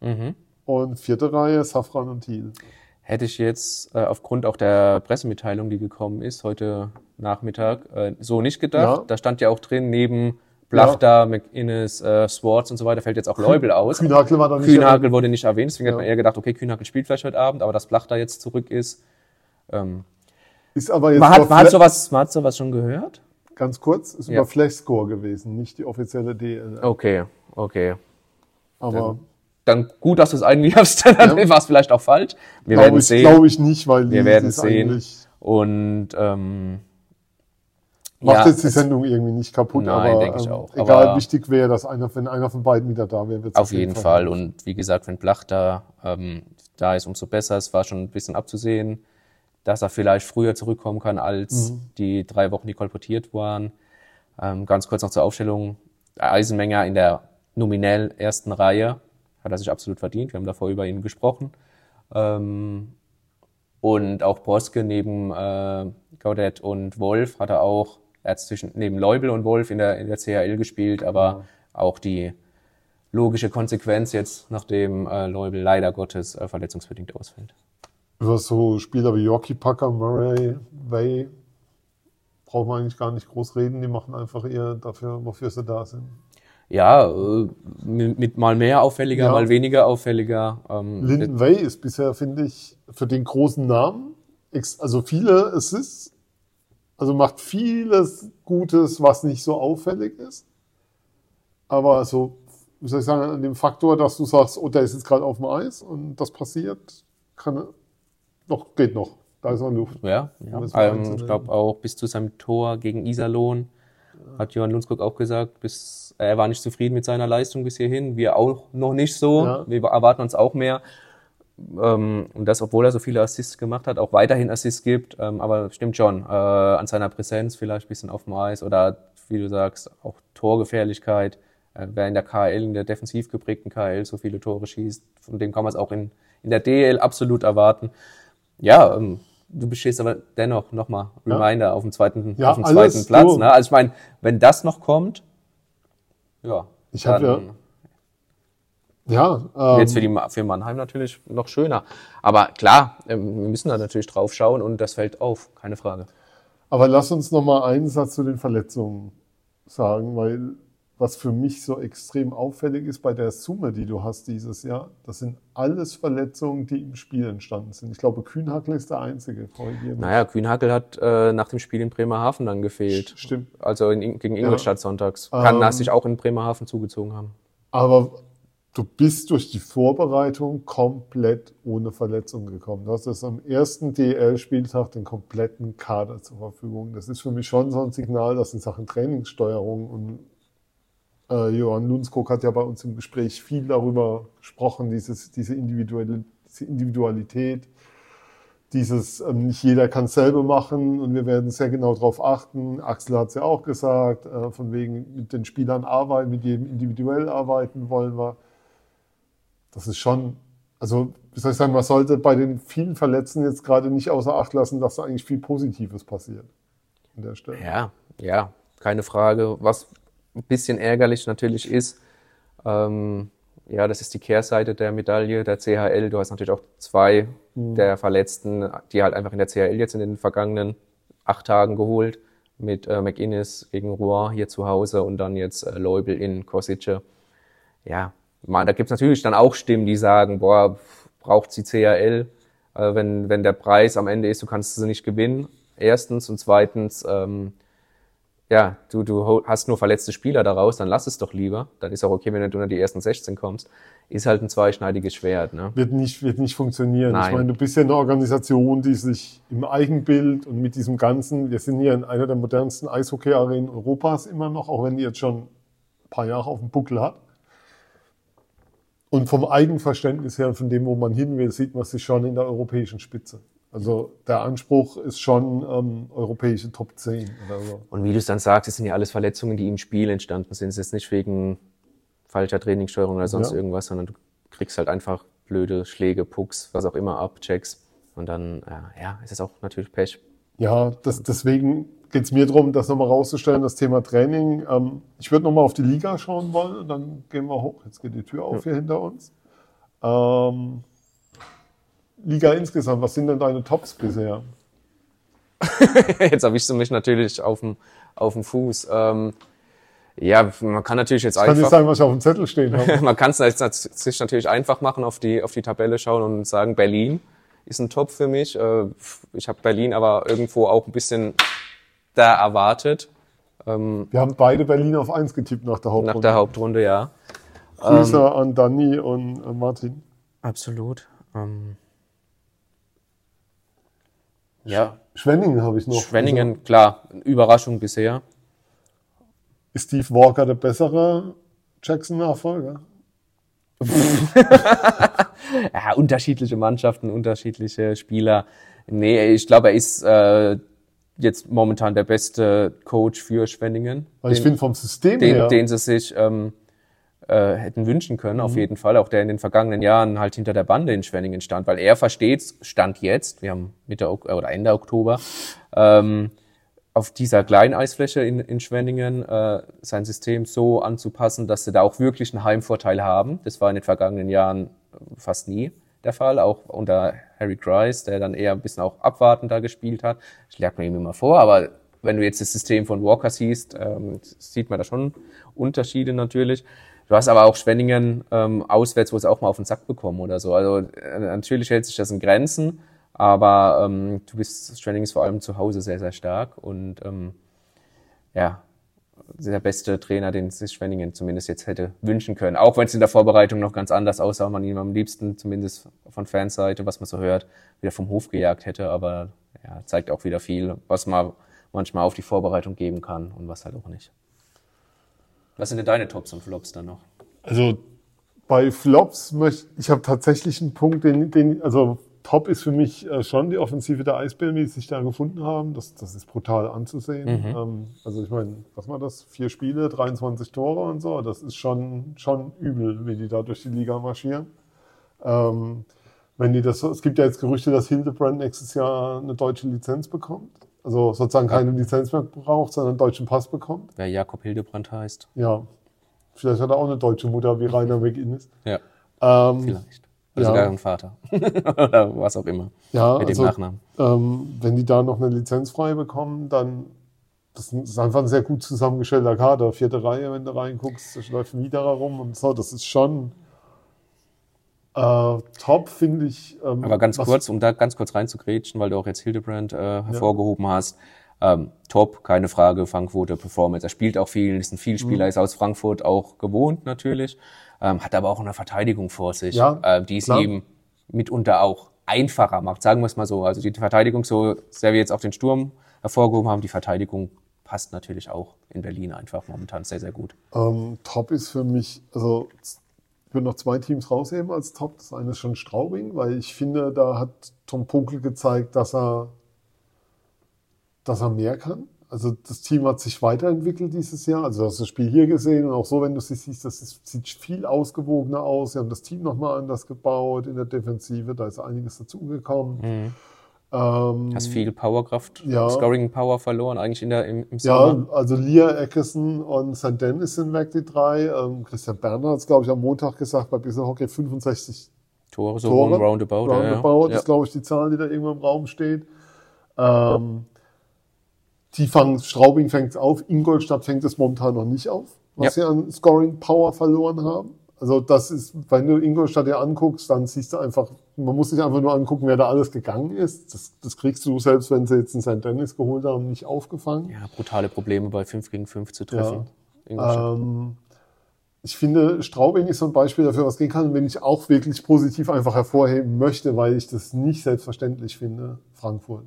Mhm. Und vierte Reihe Safran und Thiel. Hätte ich jetzt äh, aufgrund auch der Pressemitteilung, die gekommen ist, heute Nachmittag, äh, so nicht gedacht. Ja. Da stand ja auch drin, neben Blachter, ja. McInnes, äh, Swartz und so weiter fällt jetzt auch Leubel aus. Kühnhagel war da nicht Kühnhagel wurde nicht erwähnt, deswegen ja. hat man eher gedacht, okay, Kühnhagel spielt vielleicht heute Abend, aber dass Blachter jetzt zurück ist. Ähm, ist aber jetzt man, hat, man, hat sowas, man hat sowas schon gehört? Ganz kurz, ist ja. über Flashscore gewesen, nicht die offizielle DL. Okay, okay. Aber dann, dann gut, dass du es einwirfst, dann ja. war es vielleicht auch falsch. Wir glaube werden ich, sehen. Glaube ich nicht, weil wir werden sehen. Und ähm, Macht ja, jetzt die Sendung irgendwie nicht kaputt, nein, aber denke ich ähm, auch. egal, aber wichtig wäre, dass einer, wenn einer von beiden wieder da wäre, wird Auf jeden Fall. Fall. Und wie gesagt, wenn Blach da, ähm, da ist, umso besser. Es war schon ein bisschen abzusehen, dass er vielleicht früher zurückkommen kann als mhm. die drei Wochen, die kolportiert waren. Ähm, ganz kurz noch zur Aufstellung. Eisenmenger in der nominell ersten Reihe hat er sich absolut verdient. Wir haben davor über ihn gesprochen. Ähm, und auch Boske neben äh, Gaudet und Wolf hat er auch er hat zwischen, neben Leubel und Wolf in der, in der CHL gespielt, aber ja. auch die logische Konsequenz jetzt, nachdem äh, Leubel leider Gottes äh, verletzungsbedingt ausfällt. Über so Spieler wie Yorkie Packer, Murray, Way, braucht man eigentlich gar nicht groß reden. Die machen einfach eher dafür, wofür sie da sind. ja, äh, mit, mit mal mehr auffälliger, Ja. mal weniger auffälliger. Ähm, Linden Way ist bisher, finde ich, für den großen Namen, also viele Assists, also macht vieles Gutes, was nicht so auffällig ist. Aber so, wie soll ich sagen, an dem Faktor, dass du sagst, oh, der ist jetzt gerade auf dem Eis und das passiert, kann noch, geht noch. Da ist noch Luft. Ja, Um ja. mal Ähm, ich glaube auch bis zu seinem Tor gegen Iserlohn hat Johann Lundskog auch gesagt, bis, er war nicht zufrieden mit seiner Leistung bis hierhin. Wir auch noch nicht so. Ja. Wir erwarten uns auch mehr. Ähm, und das, obwohl er so viele Assists gemacht hat, auch weiterhin Assists gibt. Ähm, aber stimmt schon, äh, an seiner Präsenz vielleicht ein bisschen auf dem Eis oder, wie du sagst, auch Torgefährlichkeit. Äh, wer in der KL, in der defensiv geprägten KL so viele Tore schießt, von dem kann man es auch in, in der DL absolut erwarten. Ja, ähm, du bestehst aber dennoch nochmal Ja. Reminder auf dem zweiten, Ja, auf dem zweiten Platz. so. Ne? Also ich meine, wenn das noch kommt, ja, Ich hab dann Ja, ähm, wird's für, die, Ma- für Mannheim natürlich noch schöner. Aber klar, ähm, wir müssen da natürlich drauf schauen und das fällt auf, keine Frage. Aber lass uns noch mal einen Satz zu den Verletzungen sagen, weil was für mich so extrem auffällig ist bei der Summe, die du hast dieses Jahr, das sind alles Verletzungen, die im Spiel entstanden sind. Ich glaube, Kühnhackel ist der Einzige. Naja, Kühnhackel hat äh, nach dem Spiel in Bremerhaven dann gefehlt. Stimmt. Also in, gegen Ingolstadt sonntags. Kann Ähm, sich auch in Bremerhaven zugezogen haben. Aber du bist durch die Vorbereitung komplett ohne Verletzung gekommen. Du hast jetzt am ersten DL-Spieltag den kompletten Kader zur Verfügung. Das ist für mich schon so ein Signal, dass in Sachen Trainingssteuerung und äh, Johann Lundskog hat ja bei uns im Gespräch viel darüber gesprochen, dieses, diese, individuelle, diese Individualität, dieses ähm, nicht jeder kann selber machen und wir werden sehr genau darauf achten. Axel hat es ja auch gesagt, äh, von wegen mit den Spielern arbeiten, mit jedem individuell arbeiten wollen wir. Das ist schon, also wie soll ich sagen, man sollte bei den vielen Verletzten jetzt gerade nicht außer Acht lassen, dass da eigentlich viel Positives passiert an der Stelle. Ja, ja, keine Frage. Was ein bisschen ärgerlich natürlich ist, ähm, ja, das ist die Kehrseite der Medaille der CHL. Du hast natürlich auch zwei der Verletzten, die halt einfach in der CHL jetzt in den vergangenen acht Tagen geholt. Mit äh, McInnes gegen Rouen hier zu Hause und dann jetzt äh, Leubel in Kosice. Ja, man, da gibt's natürlich dann auch Stimmen, die sagen, boah, braucht sie CHL, äh, wenn, wenn der Preis am Ende ist, du kannst sie nicht gewinnen. Erstens und zweitens, ähm, ja, du, du hast nur verletzte Spieler daraus, dann lass es doch lieber. Dann ist auch okay, wenn du unter die ersten 16 kommst. Ist halt ein zweischneidiges Schwert, ne? Wird nicht, wird nicht funktionieren. Nein. Ich meine, du bist ja eine Organisation, die sich im Eigenbild und mit diesem Ganzen, wir sind hier in einer der modernsten Eishockey-Arenen Europas immer noch, auch wenn die jetzt schon ein paar Jahre auf dem Buckel hat. Und vom Eigenverständnis her und von dem, wo man hin will, sieht man sich schon in der europäischen Spitze. Also der Anspruch ist schon ähm, europäische Top 10 oder so. Und wie du es dann sagst, es sind ja alles Verletzungen, die im Spiel entstanden sind. Es ist nicht wegen falscher Trainingssteuerung oder sonst Ja. irgendwas, sondern du kriegst halt einfach blöde Schläge, Pucks, was auch immer ab, Checks. Und dann, äh, ja, es ist auch natürlich Pech. Ja, das, deswegen geht es mir darum, das nochmal rauszustellen, das Thema Training. Ähm, ich würde nochmal auf die Liga schauen wollen und dann gehen wir hoch. Jetzt geht die Tür auf hier hinter uns. Ähm, Liga insgesamt, was sind denn deine Tops bisher? jetzt erwischst du mich natürlich auf dem, auf dem Fuß. Ähm, ja, man kann natürlich jetzt Ich kann nicht einfach, sagen, was ich auf dem Zettel stehen habe. man kann es sich natürlich einfach machen, auf die, auf die Tabelle schauen und sagen, Berlin ist ein Top für mich. Äh, Ich habe Berlin aber irgendwo auch ein bisschen da erwartet, ähm, Wir haben beide Berlin auf 1 getippt nach der nach Hauptrunde. der Hauptrunde, ja. Grüße an Danny und äh, Martin. Absolut. Ähm, ja, Schwenningen habe ich noch. Schwenningen, klar, Überraschung bisher. Also, ist Steve Walker der bessere Jackson-Nachfolger? Ja, unterschiedliche Mannschaften, unterschiedliche Spieler. Nee, ich glaube, er ist äh, jetzt momentan der beste Coach für Schwenningen. Weil ich Den- finde vom System den, her. den sie sich ähm, äh, hätten wünschen können, Mhm. auf jeden Fall. Auch der in den vergangenen Jahren halt hinter der Bande in Schwenningen stand, weil er versteht, stand jetzt, wir haben Mitte Ok- oder Ende Oktober, ähm, auf dieser kleinen Eisfläche in, in Schwenningen äh, sein System so anzupassen, dass sie da auch wirklich einen Heimvorteil haben. Das war in den vergangenen Jahren fast nie der Fall, auch unter Harry Grice, der dann eher ein bisschen auch abwartender gespielt hat. Ich lag mir ihm immer vor, aber wenn du jetzt das System von Walker siehst, ähm, sieht man da schon Unterschiede natürlich. Du hast aber auch Schwenningen ähm, auswärts, wo es auch mal auf den Sack bekommen oder so. Also äh, natürlich hält sich das in Grenzen, aber ähm, du bist Schwenningen ist vor allem zu Hause sehr, sehr stark und ähm, ja, der beste Trainer, den sich Schwenningen zumindest jetzt hätte wünschen können. Auch wenn es in der Vorbereitung noch ganz anders aussah, man ihn am liebsten, zumindest von Fanseite, was man so hört, wieder vom Hof gejagt hätte. Aber ja, zeigt auch wieder viel, was man manchmal auf die Vorbereitung geben kann und was halt auch nicht. Was sind denn deine Tops und Flops dann noch? Also bei Flops möchte ich habe tatsächlich einen Punkt, den, den also Top ist für mich äh, schon die Offensive der Eisbären, sie sich da gefunden haben. Das, das ist brutal anzusehen. Mhm. Ähm, also ich meine, was war das? Vier Spiele, 23 Tore und so. Das ist schon, schon übel, wie die da durch die Liga marschieren. Ähm, wenn die das, es gibt ja jetzt Gerüchte, dass Hildebrand nächstes Jahr eine deutsche Lizenz bekommt. Also sozusagen keine Lizenz mehr braucht, sondern einen deutschen Pass bekommt. Wer Jakob Hildebrand heißt. Ja. Vielleicht hat er auch eine deutsche Mutter wie Rainer McInnes. Ja. Ähm, Vielleicht. Oder ja. sogar ein Vater. Oder was auch immer. Ja, mit also, dem Nachnamen. Ähm, wenn die da noch eine Lizenz frei bekommen, dann das ist einfach ein sehr gut zusammengestellter Kader. Vierte Reihe, wenn du reinguckst, da läuft ein Wiederer rum und so. Das ist schon äh, top, finde ich. Ähm, Aber ganz kurz, um da ganz kurz reinzugrätschen, weil du auch jetzt Hildebrand äh, hervorgehoben ja. hast. Ähm, top, keine Frage, Fangquote, Performance. Er spielt auch viel, ist ein Vielspieler, mhm. ist aus Frankfurt auch gewohnt natürlich, ähm, hat aber auch eine Verteidigung vor sich, ja, äh, die es ihm mitunter auch einfacher macht, sagen wir es mal so. Also die Verteidigung, so sehr wir jetzt auch den Sturm hervorgehoben haben, die Verteidigung passt natürlich auch in Berlin einfach momentan sehr, sehr gut. Ähm, top ist für mich, also ich würde noch zwei Teams rausheben als Top. Das eine ist schon Straubing, weil ich finde, da hat Tom Punkel gezeigt, dass er, dass er mehr kann. Also das Team hat sich weiterentwickelt dieses Jahr. Also du hast das Spiel hier gesehen und auch so, wenn du sie siehst, das ist, sieht viel ausgewogener aus. Sie haben das Team nochmal anders gebaut in der Defensive. Da ist einiges dazugekommen. Mhm. Ähm, Hast viel Powerkraft, ja. Scoring Power verloren, eigentlich in der, im, im Sommer. Ja, also Lia Eckerson und St. Dennis sind weg, die drei. Ähm, Christian Berner hat es, glaube ich, am Montag gesagt, bei Bissel Hockey 65 Tore, so Tore. roundabout. Roundabout ja, ist, glaube ich, die Zahl, die da irgendwo im Raum steht. Ähm, die fangen, Straubing fängt es auf, Ingolstadt fängt es momentan noch nicht auf, was ja. sie an Scoring Power verloren haben. Also das ist, wenn du Ingolstadt dir anguckst, dann siehst du einfach, man muss sich einfach nur angucken, wer da alles gegangen ist. Das, das kriegst du selbst, wenn sie jetzt einen St. Dennis geholt haben, nicht aufgefangen. Ja, brutale Probleme bei 5 gegen 5 zu treffen. Ja. Ähm, ich finde, Straubing ist so ein Beispiel dafür, was gehen kann, wenn ich auch wirklich positiv einfach hervorheben möchte, weil ich das nicht selbstverständlich finde, Frankfurt.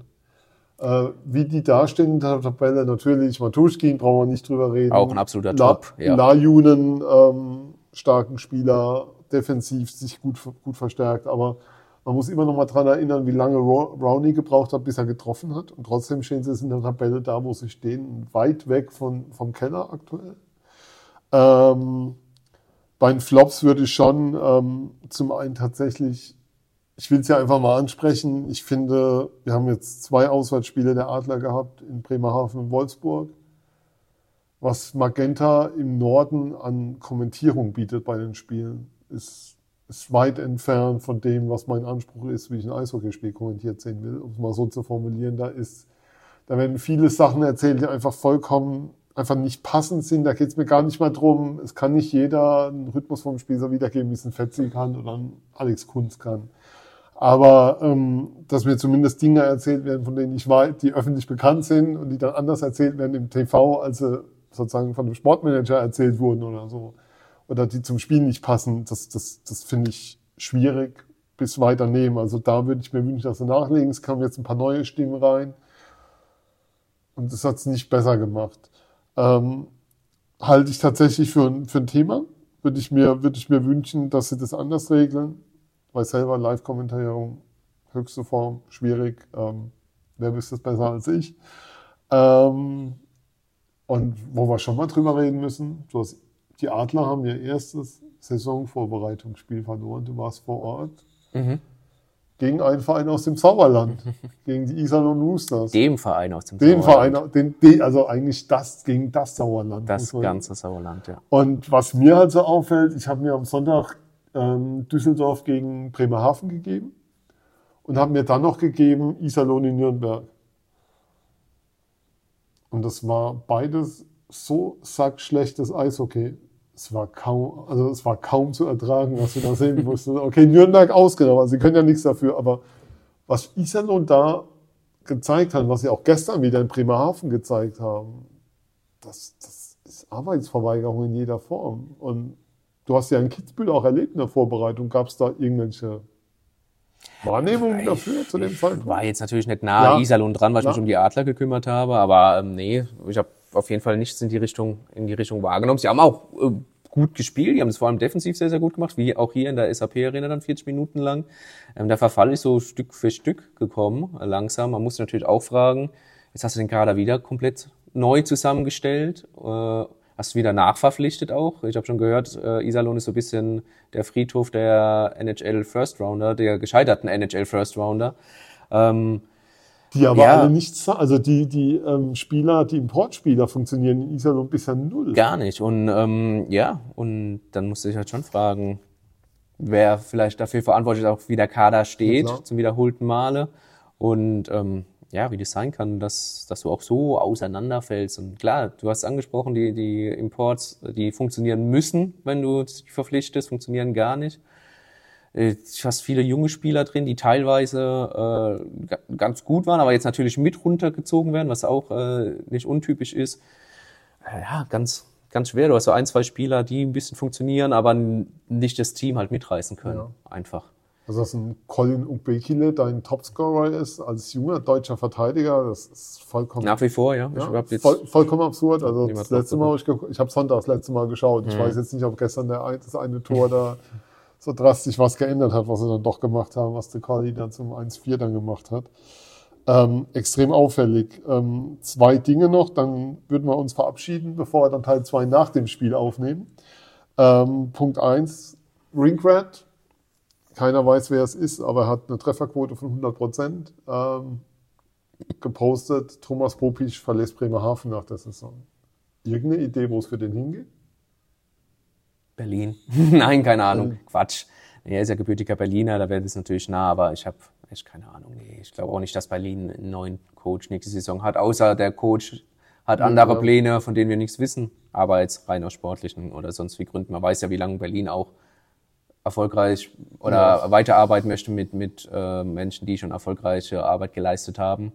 Äh, wie die dastehen in der Tabelle, natürlich, Matuschkin, brauchen wir nicht drüber reden. Auch ein absoluter La Top. Ja. Lajunen, ähm, starken Spieler, defensiv sich gut, gut verstärkt, aber man muss immer noch mal dran erinnern, wie lange Rowney gebraucht hat, bis er getroffen hat. Und trotzdem stehen sie in der Tabelle da, wo sie stehen, weit weg von, vom Keller aktuell. Ähm, bei den Flops würde ich schon ähm, zum einen tatsächlich, ich will es ja einfach mal ansprechen, ich finde, wir haben jetzt zwei Auswärtsspiele der Adler gehabt in Bremerhaven und Wolfsburg was Magenta im Norden an Kommentierung bietet bei den Spielen, ist, ist weit entfernt von dem, was mein Anspruch ist, wie ich ein Eishockeyspiel kommentiert sehen will, um es mal so zu formulieren. Da ist, da werden viele Sachen erzählt, die einfach vollkommen einfach nicht passend sind. Da geht es mir gar nicht mal drum. Es kann nicht jeder einen Rhythmus vom Spiel so wiedergeben, wie es ein Fetzi kann oder ein Alex Kunz kann. Aber ähm, dass mir zumindest Dinge erzählt werden, von denen ich weiß, die öffentlich bekannt sind und die dann anders erzählt werden im TV, als sie sozusagen von einem Sportmanager erzählt wurden oder so, oder die zum Spiel nicht passen, das, das, das finde ich schwierig bis weiter nehmen. Also da würde ich mir wünschen, dass sie nachlegen. Es kamen jetzt ein paar neue Stimmen rein. Und das hat es nicht besser gemacht. Ähm, halte ich tatsächlich für, ein für ein Thema. Würde ich, mir, würde ich mir wünschen, dass sie das anders regeln. Weil selber Live-Kommentierung, höchste Form, schwierig. Ähm, wer wüsste es besser als ich? Ähm, und wo wir schon mal drüber reden müssen, du hast, die Adler haben ihr erstes Saisonvorbereitungsspiel verloren. Du warst vor Ort. Mhm. Gegen einen Verein aus dem Sauerland. gegen die Iserlohn Roosters. Dem Verein aus dem Sauerland. Verein, den, also eigentlich das, gegen das Sauerland. Das ganze Sauerland, ja. Und was mir halt so auffällt, ich habe mir am Sonntag ähm, Düsseldorf gegen Bremerhaven gegeben und habe mir dann noch gegeben Iserlohn in Nürnberg. Und das war beides so sackschlechtes Eishockey. Es war kaum, also es war kaum zu ertragen, was wir da sehen mussten. Okay, Nürnberg ausgenommen, also sie können ja nichts dafür, aber was Iserlohn da gezeigt hat, was sie auch gestern wieder in Bremerhaven gezeigt haben, das, das ist Arbeitsverweigerung in jeder Form. Und du hast ja in Kitzbühel auch erlebt in der Vorbereitung. Gab es da irgendwelche Wahrnehmungen dafür zu dem Zeitpunkt? War jetzt natürlich nicht nah Ja. Iserlohn dran, weil ich Ja. mich um die Adler gekümmert habe, aber ähm, nee, ich habe auf jeden Fall nichts in die Richtung in die Richtung wahrgenommen. Sie haben auch äh, gut gespielt, die haben es vor allem defensiv sehr sehr gut gemacht, wie auch hier in der SAP Arena dann 40 Minuten lang. Ähm, der Verfall ist so Stück für Stück gekommen, langsam. Man muss natürlich auch fragen, jetzt hast du den Kader wieder komplett neu zusammengestellt. Äh, Hast wieder nachverpflichtet auch? Ich habe schon gehört, äh, Iserlohn ist so ein bisschen der Friedhof der NHL First Rounder, der gescheiterten NHL First Rounder. Ähm, Die aber Ja. alle nichts, also die, die ähm, Spieler, die Importspieler funktionieren in Iserlohn bisher null. Gar nicht. Und ähm, ja, und dann musste ich halt schon fragen, wer vielleicht dafür verantwortlich ist, auch wie der Kader steht, Ja, zum wiederholten Male. Und ähm, ja, wie das sein kann, dass, dass du auch so auseinanderfällst. Und klar, du hast angesprochen, die, die Imports, die funktionieren müssen, wenn du sie verpflichtest, funktionieren gar nicht. Äh, Du hast viele junge Spieler drin, die teilweise äh, ga- ganz gut waren, aber jetzt natürlich mit runtergezogen werden, was auch äh, nicht untypisch ist. Äh, Ja, ganz, ganz schwer. Du hast so ein, zwei Spieler, die ein bisschen funktionieren, aber nicht das Team halt mitreißen können. Ja. Einfach. Dass ein Colin Ubekile dein Topscorer ist als junger deutscher Verteidiger, das ist vollkommen, Nach wie vor, ja. Ja, voll, vollkommen absurd. Also das letzte Mal, ich, ich habe Sonntag das letzte Mal geschaut. Mhm. Ich weiß jetzt nicht, ob gestern der, das eine Tor da so drastisch was geändert hat, was sie dann doch gemacht haben, was der Colin dann zum 1-4 dann gemacht hat. Ähm, extrem auffällig. Ähm, zwei Dinge noch, dann würden wir uns verabschieden, bevor wir dann Teil 2 nach dem Spiel aufnehmen. Ähm, Punkt 1, Ringrat. Keiner weiß, wer es ist, aber er hat eine Trefferquote von 100 Prozent. Ähm, gepostet, Thomas Popisch verlässt Bremerhaven nach der Saison. Irgendeine Idee, wo es für den hingeht? Berlin. Nein, keine Ahnung. Quatsch. Nee, er ist ja gebürtiger Berliner, da wäre das natürlich nah, aber ich habe echt keine Ahnung. Nee, ich glaube auch nicht, dass Berlin einen neuen Coach nächste Saison hat, außer der Coach hat andere ja. Pläne, von denen wir nichts wissen. Aber jetzt rein aus sportlichen oder sonst wie Gründen. Man weiß ja, wie lange Berlin auch erfolgreich oder Ja. weiterarbeiten möchte mit, mit äh, Menschen, die schon erfolgreiche Arbeit geleistet haben.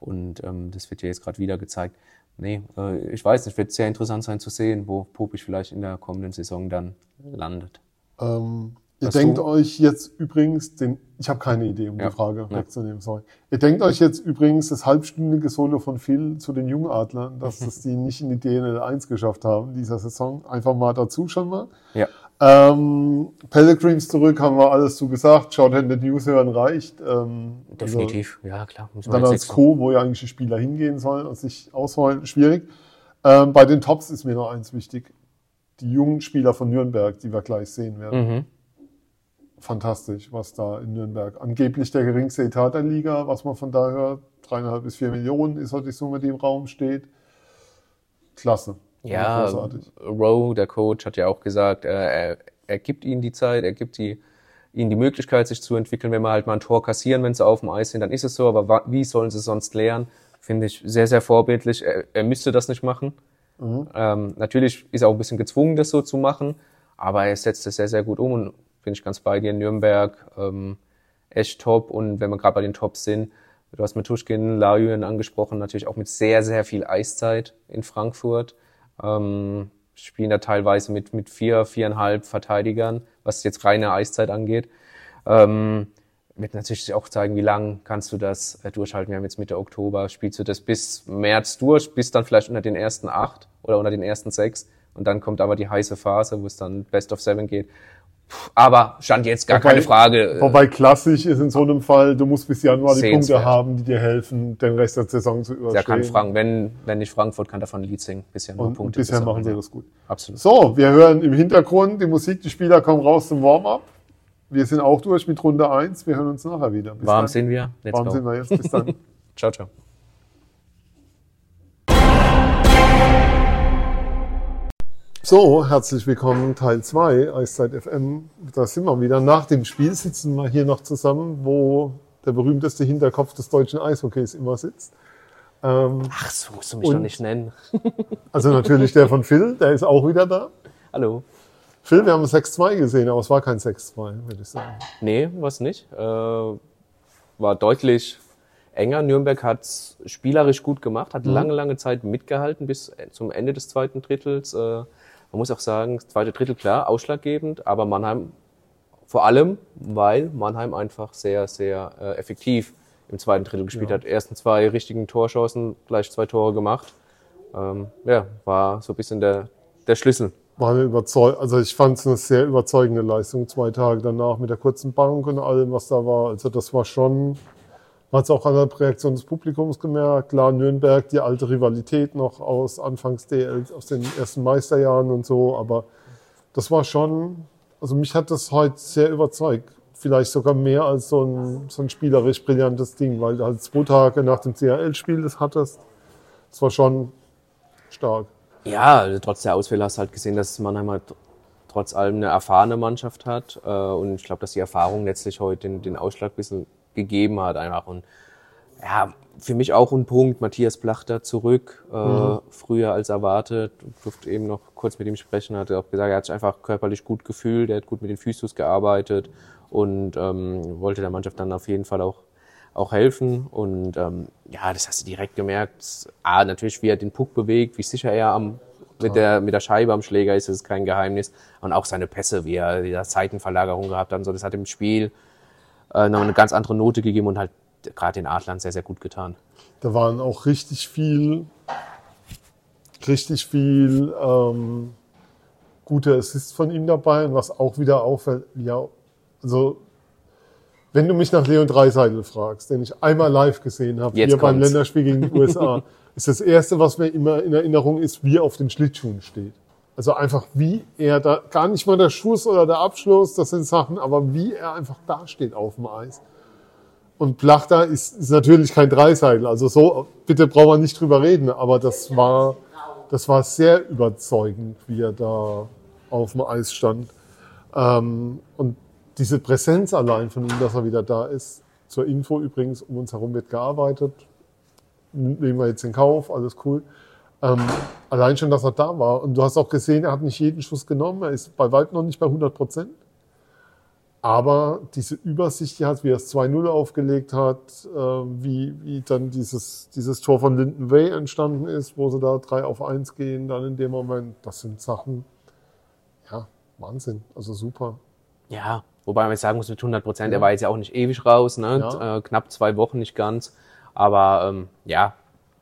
Und ähm, das wird ja jetzt gerade wieder gezeigt. Nee, äh, ich weiß nicht, wird sehr interessant sein zu sehen, wo Popisch vielleicht in der kommenden Saison dann landet. Ähm, ihr Hast denkt du- euch jetzt übrigens den, ich habe keine Idee, um Ja. die Frage Ja. wegzunehmen, sorry. Ihr denkt euch jetzt übrigens das halbstündige Solo von Phil zu den Jungadlern, dass das die nicht in die DNL 1 geschafft haben dieser Saison. Einfach mal dazu schon mal. Ja. Ähm, Pellegrims zurück, haben wir alles zu gesagt. Schaut in den News hören reicht. Ähm, Definitiv, ja klar. Also, dann als Co., wo ja eigentlich die Spieler hingehen sollen und sich ausholen, schwierig. Ähm, bei den Tops ist mir noch eins wichtig. Die jungen Spieler von Nürnberg, die wir gleich sehen werden. Mhm. Fantastisch, was da in Nürnberg. Angeblich der geringste Etat der Liga, was man von da hört. Dreieinhalb bis vier Millionen ist halt die Summe, die im Raum steht. Klasse. Ja, Großartig. Rowe, der Coach, hat ja auch gesagt, äh, er, er gibt ihnen die Zeit, er gibt die, ihnen die Möglichkeit, sich zu entwickeln. Wenn wir halt mal ein Tor kassieren, wenn sie auf dem Eis sind, dann ist es so. Aber wie sollen sie sonst lernen? Finde ich sehr, sehr vorbildlich. Er, er müsste das nicht machen. Ähm, natürlich ist er auch ein bisschen gezwungen, das so zu machen, aber er setzt es sehr, sehr gut um und bin ich ganz bei dir. Nürnberg, ähm, echt top. Und wenn wir gerade bei den Tops sind, du hast mit Tuschkin, Lajuen angesprochen, natürlich auch mit sehr, sehr viel Eiszeit in Frankfurt. Ähm, spielen da teilweise mit, mit vier, viereinhalb Verteidigern, was jetzt reine Eiszeit angeht. Ähm, wird natürlich auch zeigen, wie lang kannst du das äh, durchhalten. Wir haben jetzt Mitte Oktober, spielst du das bis März durch, bis dann vielleicht unter den ersten acht oder unter den ersten sechs. Und dann kommt aber die heiße Phase, wo es dann Best of Seven geht. Aber stand jetzt gar Wobei- keine Frage. äh, Wobei klassisch ist in so einem Fall, du musst bis Januar die Punkte Sehenswert. haben, die dir helfen, den Rest der Saison zu überstehen. kann Frank, wenn, wenn nicht Frankfurt, kann davon Lied singen. Bisher nur und, und Punkte. bisher zu machen sie das gut. Absolut. So, wir hören im Hintergrund die Musik, die Spieler kommen raus zum Warm-up. Wir sind auch durch mit Runde 1. Wir hören uns nachher wieder. Bis Warm dann. sind wir. Let's Warm go. sind wir jetzt. Bis dann. Ciao, ciao. So, herzlich willkommen, Teil 2, Eiszeit FM. Da sind wir wieder. Nach dem Spiel sitzen wir hier noch zusammen, wo der berühmteste Hinterkopf des deutschen Eishockeys immer sitzt. Ähm, Ach, so musst du mich Und- doch nicht nennen. also natürlich der von Phil, der ist auch wieder da. Hallo. Phil, wir haben 6-2 gesehen, aber es war kein 6-2, würde ich sagen. Nee, was nicht. Äh, war deutlich enger. Nürnberg hat spielerisch gut gemacht, hat lange, lange Zeit mitgehalten bis zum Ende des zweiten Drittels. Äh, man muss auch sagen, das zweite Drittel klar, ausschlaggebend, aber Mannheim vor allem, weil Mannheim einfach sehr, sehr äh, effektiv im zweiten Drittel gespielt Ja. hat. Ersten zwei richtigen Torchancen, gleich zwei Tore gemacht. Ähm, ja, war so ein bisschen der, der Schlüssel. War eine überzeug also ich fand es eine sehr überzeugende Leistung, zwei Tage danach mit der kurzen Bank und allem, was da war. Also das war schon, man hat es auch an der Reaktion des Publikums gemerkt. Klar, Nürnberg, die alte Rivalität noch aus Anfangs DL, aus den ersten Meisterjahren und so, aber das war schon, also mich hat das heute sehr überzeugt. Vielleicht sogar mehr als so ein, so ein spielerisch brillantes Ding, weil du halt zwei Tage nach dem CHL-Spiel das hattest. Das war schon stark. Ja, trotz der Ausfälle hast du halt gesehen, dass Mannheim halt trotz allem eine erfahrene Mannschaft hat. Äh, Und ich glaube, dass die Erfahrung letztlich heute den, den Ausschlag ein bisschen gegeben hat einfach. Und ja, für mich auch ein Punkt. Matthias Plachter zurück, äh, früher als erwartet. Durfte eben noch kurz mit ihm sprechen, hat auch gesagt, er hat sich einfach körperlich gut gefühlt, er hat gut mit den Physios gearbeitet und ähm, wollte der Mannschaft dann auf jeden Fall auch auch helfen. Und ähm, ja, das hast du direkt gemerkt. A, natürlich, wie er den Puck bewegt, wie sicher er am, mit, der, mit der Scheibe am Schläger ist, das ist kein Geheimnis. Und auch seine Pässe, wie er die Seitenverlagerung gehabt hat und so, das hat im Spiel äh, noch eine ganz andere Note gegeben und halt gerade den Adlern sehr, sehr gut getan. Da waren auch richtig viel, richtig viel ähm, gute Assists von ihm dabei. Und was auch wieder auffällt, ja, also wenn du mich nach Leon Dreiseitel fragst, den ich einmal live gesehen habe, Jetzt hier beim kommt's. Länderspiel gegen die USA, ist das Erste, was mir immer in Erinnerung ist, wie er auf den Schlittschuhen steht. Also einfach wie er da, gar nicht mal der Schuss oder der Abschluss, das sind Sachen, aber wie er einfach da steht auf dem Eis. Und Plachter ist, ist natürlich kein Dreiseitel. Also so, bitte brauchen wir nicht drüber reden, aber das war, das war sehr überzeugend, wie er da auf dem Eis stand. Ähm, und diese Präsenz allein von ihm, dass er wieder da ist. Zur Info übrigens, um uns herum wird gearbeitet. Nehmen wir jetzt in Kauf, alles cool. Ähm, allein schon, dass er da war. Und du hast auch gesehen, er hat nicht jeden Schuss genommen. Er ist bei weitem noch nicht bei 100 Prozent. Aber diese Übersicht, die hat, wie er es 2-0 aufgelegt hat, äh, wie, wie dann dieses, dieses Tor von Linden Way entstanden ist, wo sie da 3 auf 1 gehen, dann in dem Moment, das sind Sachen, ja, Wahnsinn, also super. Ja, wobei man jetzt sagen muss, mit 100 Prozent, er war jetzt ja auch nicht ewig raus, ne? Ja. Äh, knapp zwei Wochen, nicht ganz. Aber ähm, ja,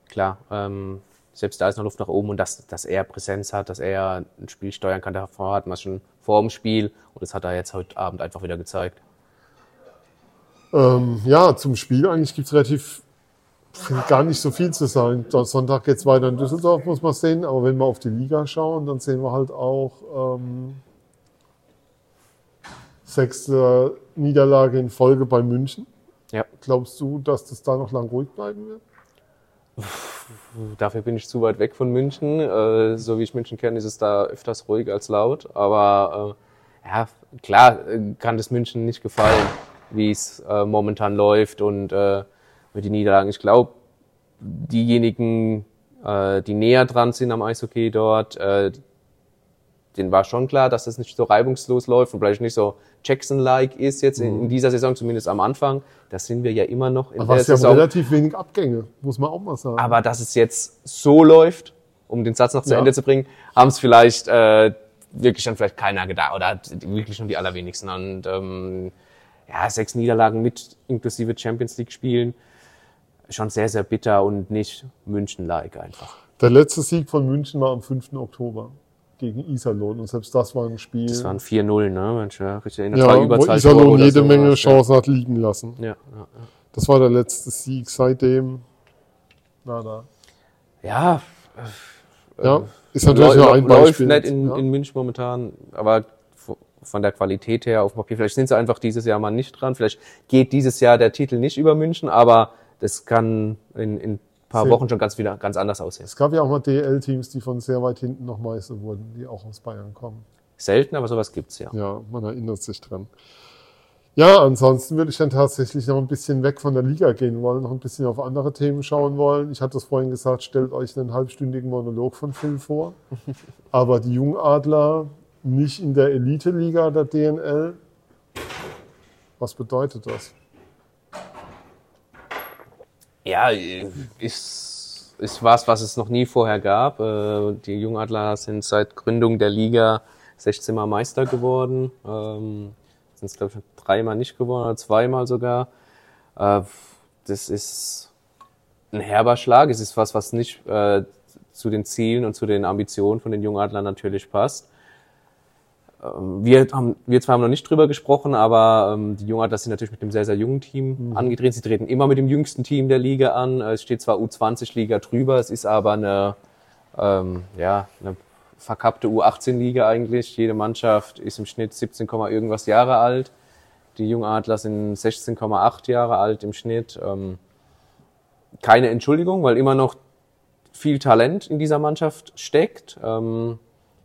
klar, ähm, selbst da ist noch Luft nach oben und dass, dass er Präsenz hat, dass er ein Spiel steuern kann, davor hat man es schon vor dem Spiel und das hat er jetzt heute Abend einfach wieder gezeigt. Ähm, ja, zum Spiel eigentlich gibt's relativ gar nicht so viel zu sagen. Sonntag geht's weiter in Düsseldorf, muss man sehen. Aber wenn wir auf die Liga schauen, dann sehen wir halt auch ähm, sechste Niederlage in Folge bei München. Ja, Glaubst du, dass das da noch lang ruhig bleiben wird? Dafür bin ich zu weit weg von München. Äh, so wie ich München kenne, ist es da öfters ruhig als laut. Aber äh, ja, klar äh, kann das München nicht gefallen, wie es äh, momentan läuft und äh, mit den Niederlagen. Ich glaube, diejenigen, äh, die näher dran sind am Eishockey dort, äh, denen war schon klar, dass das nicht so reibungslos läuft und vielleicht nicht so Jackson-like ist jetzt in, in dieser Saison, zumindest am Anfang. Das sind wir ja immer noch in Aber der es ist ja Saison. relativ wenig Abgänge, muss man auch mal sagen. Aber dass es jetzt so läuft, um den Satz noch zu Ja. Ende zu bringen, haben es vielleicht äh, wirklich dann vielleicht keiner gedacht oder wirklich nur die allerwenigsten. Und ähm, ja, sechs Niederlagen mit inklusive Champions League Spielen, schon sehr, sehr bitter und nicht München-like einfach. Der letzte Sieg von München war am 5. Oktober gegen Iserlohn. Und selbst das war ein Spiel, Das waren 4-0, ne? Ich mich richtig erinnere. ja, wo Iserlohn jede so Menge Chancen hat liegen lassen. Ja, ja, ja. Das war der letzte Sieg. Seitdem, nada. ja Ja, ist natürlich Läu- nur ein läuft Beispiel. nicht in, ja. in München momentan, aber von der Qualität her auf dem Papier. Vielleicht sind sie einfach dieses Jahr mal nicht dran. Vielleicht geht dieses Jahr der Titel nicht über München, aber das kann in, in paar Sehr- Wochen schon ganz wieder ganz anders aussehen. Es gab ja auch mal DL-Teams, die von sehr weit hinten noch Meister wurden, die auch aus Bayern kommen. Selten, aber sowas gibt's ja. Ja, man erinnert sich dran. Ja, ansonsten würde ich dann tatsächlich noch ein bisschen weg von der Liga gehen wollen, noch ein bisschen auf andere Themen schauen wollen. Ich hatte es vorhin gesagt, stellt euch einen halbstündigen Monolog von Phil vor. Aber die Jungadler nicht in der Elite-Liga der DNL. Was bedeutet das? Ja, ist, ist was, was es noch nie vorher gab. Äh, die Jungadler sind seit Gründung der Liga 16 Mal Meister geworden. Ähm, sind es, glaube ich, dreimal nicht geworden oder zweimal sogar. Äh, das ist ein herber Schlag. Es ist was, was nicht äh, zu den Zielen und zu den Ambitionen von den Jungadlern natürlich passt. Ähm, wir, haben, wir zwei haben noch nicht drüber gesprochen, aber ähm, die Jungadler sind natürlich mit einem sehr, sehr jungen Team mhm. angetreten. Sie treten immer mit dem jüngsten Team der Liga an. Es steht zwar U20-Liga drüber, es ist aber eine, ähm, ja, eine verkappte U18-Liga eigentlich. Jede Mannschaft ist im Schnitt 17, irgendwas Jahre alt. Die Jungadler sind 16,8 Jahre alt im Schnitt. Ähm, keine Entschuldigung, weil immer noch viel Talent in dieser Mannschaft steckt. Ähm,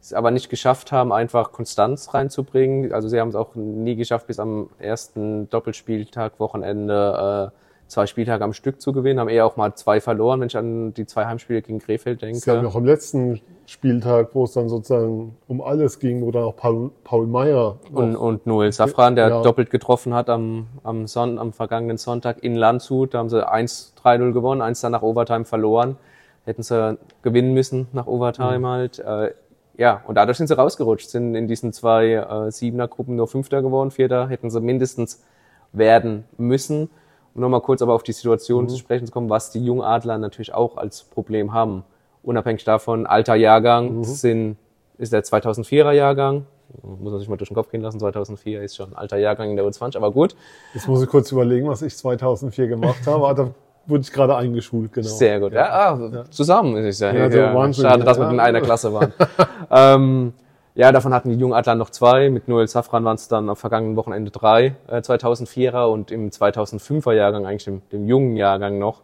es aber nicht geschafft haben, einfach Konstanz reinzubringen. Also sie haben es auch nie geschafft, bis am ersten Doppelspieltag, Wochenende, äh, zwei Spieltage am Stück zu gewinnen, haben eher auch mal zwei verloren, wenn ich an die zwei Heimspiele gegen Krefeld denke. Sie haben auch am letzten Spieltag, wo es dann sozusagen um alles ging, wo dann auch Paul, Paul Meyer und, und Noel Safran, der ja. doppelt getroffen hat am, am, Son am vergangenen Sonntag in Landshut. Da haben sie 1-3-0 gewonnen, eins dann nach Overtime verloren. Hätten sie gewinnen müssen nach Overtime mhm. halt. Äh, ja, und dadurch sind sie rausgerutscht, sind in diesen zwei äh, Siebener-Gruppen nur Fünfter geworden, Vierter hätten sie mindestens werden müssen. Um nochmal kurz aber auf die Situation mhm. zu sprechen zu kommen, was die Jungadler natürlich auch als Problem haben. Unabhängig davon, alter Jahrgang mhm. sind, ist der 2004er Jahrgang. Muss man sich mal durch den Kopf gehen lassen. 2004 ist schon ein alter Jahrgang in der U20, aber gut. Jetzt muss ich kurz überlegen, was ich 2004 gemacht habe wurde ich gerade eingeschult, genau. Sehr gut. Ja, ah, ja. zusammen ist es ja. ja, ja Wahnsinn, Schade, dass wir in einer Klasse waren. ähm, ja, davon hatten die Jungadler noch zwei. Mit Noel Safran waren es dann am vergangenen Wochenende drei äh, 2004er und im 2005er Jahrgang, eigentlich dem, dem jungen Jahrgang noch,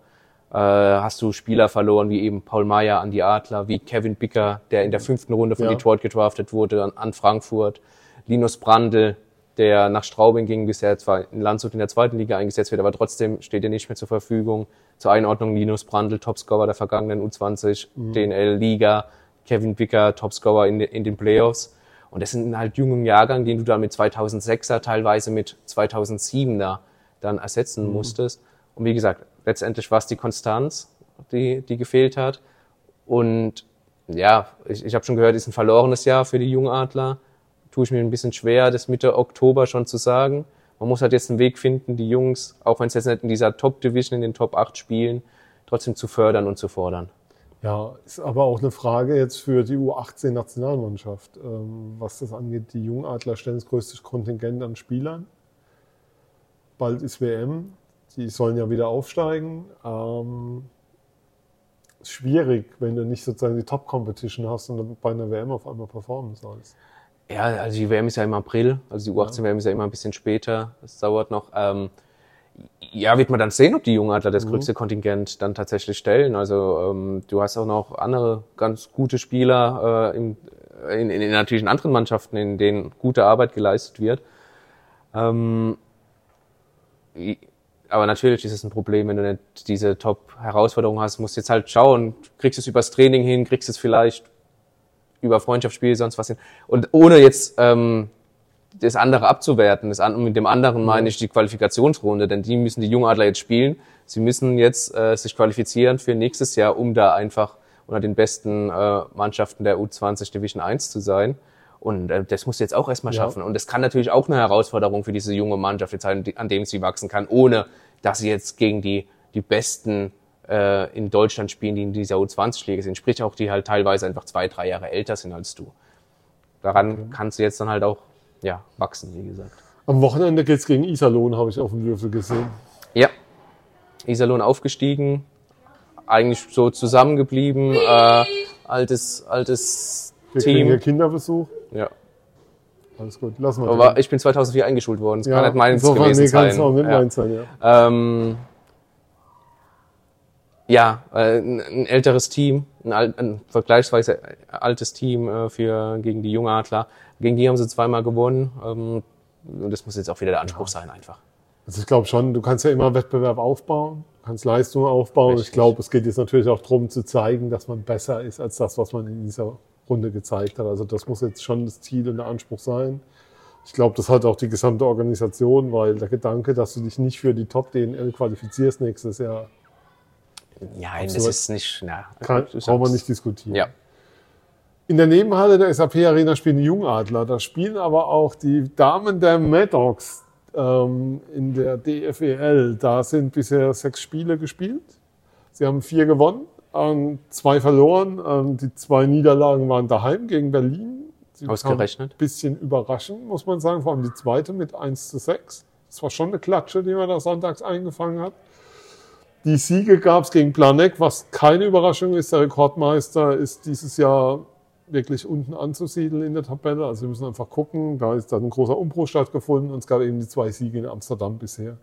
äh, hast du Spieler verloren, wie eben Paul Meyer an die Adler, wie Kevin Bicker, der in der fünften Runde von Detroit gedraftet wurde, an, an Frankfurt, Linus Brandl, der nach Straubing ging, bisher zwar in Landshut in der zweiten Liga eingesetzt wird, aber trotzdem steht er nicht mehr zur Verfügung. Zur Einordnung Linus Brandl, Topscorer der vergangenen U20 mhm. DNL-Liga, Kevin Bicker, Topscorer in, in den Playoffs. Und das sind halt jungen Jahrgang, den du dann mit 2006er, teilweise mit 2007er dann ersetzen mhm. musstest. Und wie gesagt, letztendlich war es die Konstanz, die, die gefehlt hat. Und ja, ich, ich habe schon gehört, ist ein verlorenes Jahr für die Jungadler tue ich mir ein bisschen schwer, das Mitte Oktober schon zu sagen. Man muss halt jetzt einen Weg finden, die Jungs, auch wenn es jetzt nicht in dieser Top-Division, in den Top 8 spielen, trotzdem zu fördern und zu fordern. Ja, ist aber auch eine Frage jetzt für die U18-Nationalmannschaft, ähm, was das angeht. Die Jungadler stellen das größte Kontingent an Spielern. Bald ist WM, die sollen ja wieder aufsteigen. Ähm, schwierig, wenn du nicht sozusagen die Top-Competition hast und bei einer WM auf einmal performen sollst. Ja, also die WM ist ja im April, also die U18-WM ist ja immer ein bisschen später, das dauert noch. Ähm, ja, wird man dann sehen, ob die Jungadler das mhm. größte Kontingent dann tatsächlich stellen. Also ähm, du hast auch noch andere ganz gute Spieler äh, in, in, in, natürlich in anderen Mannschaften, in denen gute Arbeit geleistet wird. Ähm, aber natürlich ist es ein Problem, wenn du nicht diese Top-Herausforderung hast. Du musst jetzt halt schauen, kriegst du es übers Training hin, kriegst du es vielleicht über Freundschaftsspiele, sonst was hin. Und ohne jetzt ähm, das andere abzuwerten, das an, mit dem anderen meine ich die Qualifikationsrunde, denn die müssen die Jungadler jetzt spielen. Sie müssen jetzt äh, sich qualifizieren für nächstes Jahr, um da einfach unter den besten äh, Mannschaften der U20 Division 1 zu sein. Und äh, das muss jetzt auch erstmal schaffen. Ja. Und das kann natürlich auch eine Herausforderung für diese junge Mannschaft jetzt sein, an dem sie wachsen kann, ohne dass sie jetzt gegen die, die besten äh, in Deutschland spielen, die in dieser U20-Liga sind. Sprich auch, die halt teilweise einfach zwei, drei Jahre älter sind als du. Daran okay. kannst du jetzt dann halt auch ja, wachsen, wie gesagt. Am Wochenende geht's gegen Iserlohn, habe ich auf dem Würfel gesehen. Ja. Iserlohn aufgestiegen, eigentlich so zusammengeblieben, äh, altes, altes Wir Team. Wir Kinderbesuch. Ja. Alles gut, lass mal. Aber ich bin 2004 eingeschult worden, das ja, kann nicht meins gewesen nee, sein. Auch nicht ja. Meins sein ja. Ähm, ja, äh, ein älteres Team, ein, ein vergleichsweise altes Team äh, für gegen die Jungadler. Gegen die haben sie zweimal gewonnen. Ähm, Und das muss jetzt auch wieder der Anspruch sein einfach. Also ich glaube schon, du kannst ja immer Wettbewerb aufbauen, kannst Leistung aufbauen. Richtig. Ich glaube, es geht jetzt natürlich auch darum zu zeigen, dass man besser ist als das, was man in dieser Runde gezeigt hat. Also das muss jetzt schon das Ziel und der Anspruch sein. Ich glaube, das hat auch die gesamte Organisation, weil der Gedanke, dass du dich nicht für die Top-DNL qualifizierst nächstes Jahr, Ja, das Absurd. ist nicht, na, kann, das brauchen wir nicht diskutieren. Ja, In der Nebenhalle der SAP Arena spielen die Jungadler. Da spielen aber auch die Damen der Maddox ähm, in der DFEL. Da sind bisher sechs Spiele gespielt. Sie haben vier gewonnen, ähm, zwei verloren. Ähm, die zwei Niederlagen waren daheim gegen Berlin. Sie Ausgerechnet. Ein bisschen überraschend, muss man sagen. Vor allem die zweite mit 1 zu 6. Das war schon eine Klatsche, die man da sonntags eingefangen hat. Die Siege gab es gegen Planek, was keine Überraschung ist. Der Rekordmeister ist dieses Jahr wirklich unten anzusiedeln in der Tabelle. Also wir müssen einfach gucken. Da ist dann ein großer Umbruch stattgefunden und es gab eben die zwei Siege in Amsterdam bisher.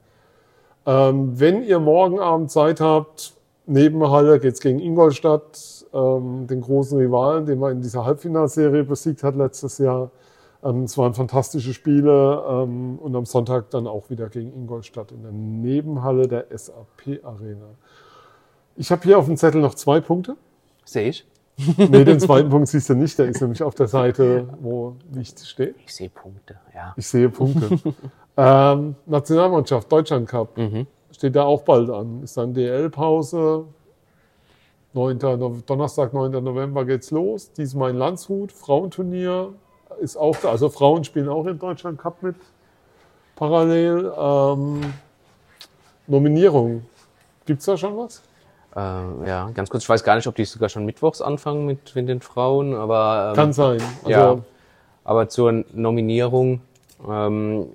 Ähm, wenn ihr morgen Abend Zeit habt, Nebenhalle geht's gegen Ingolstadt, ähm, den großen Rivalen, den man in dieser Halbfinalserie besiegt hat letztes Jahr. Ähm, es waren fantastische Spiele ähm, und am Sonntag dann auch wieder gegen Ingolstadt in der Nebenhalle der SAP Arena. Ich habe hier auf dem Zettel noch zwei Punkte. sehe ich. Nee, den zweiten Punkt siehst du nicht, der ist nämlich auf der Seite, wo nichts steht. Ich sehe Punkte, ja. Ich sehe Punkte. ähm, Nationalmannschaft, Deutschland Cup, Mhm. steht da auch bald an. Ist dann DL-Pause. 9. No- Donnerstag, 9. November geht's los. Diesmal in Landshut. Frauenturnier ist auch da. Also Frauen spielen auch im Deutschland Cup mit. Parallel. Ähm, Nominierung. Gibt's da schon was? Äh, ja, ganz kurz, ich weiß gar nicht, ob die sogar schon mittwochs anfangen mit, mit den Frauen, aber, ähm, Kann sein. Also, ja. aber zur Nominierung, ähm,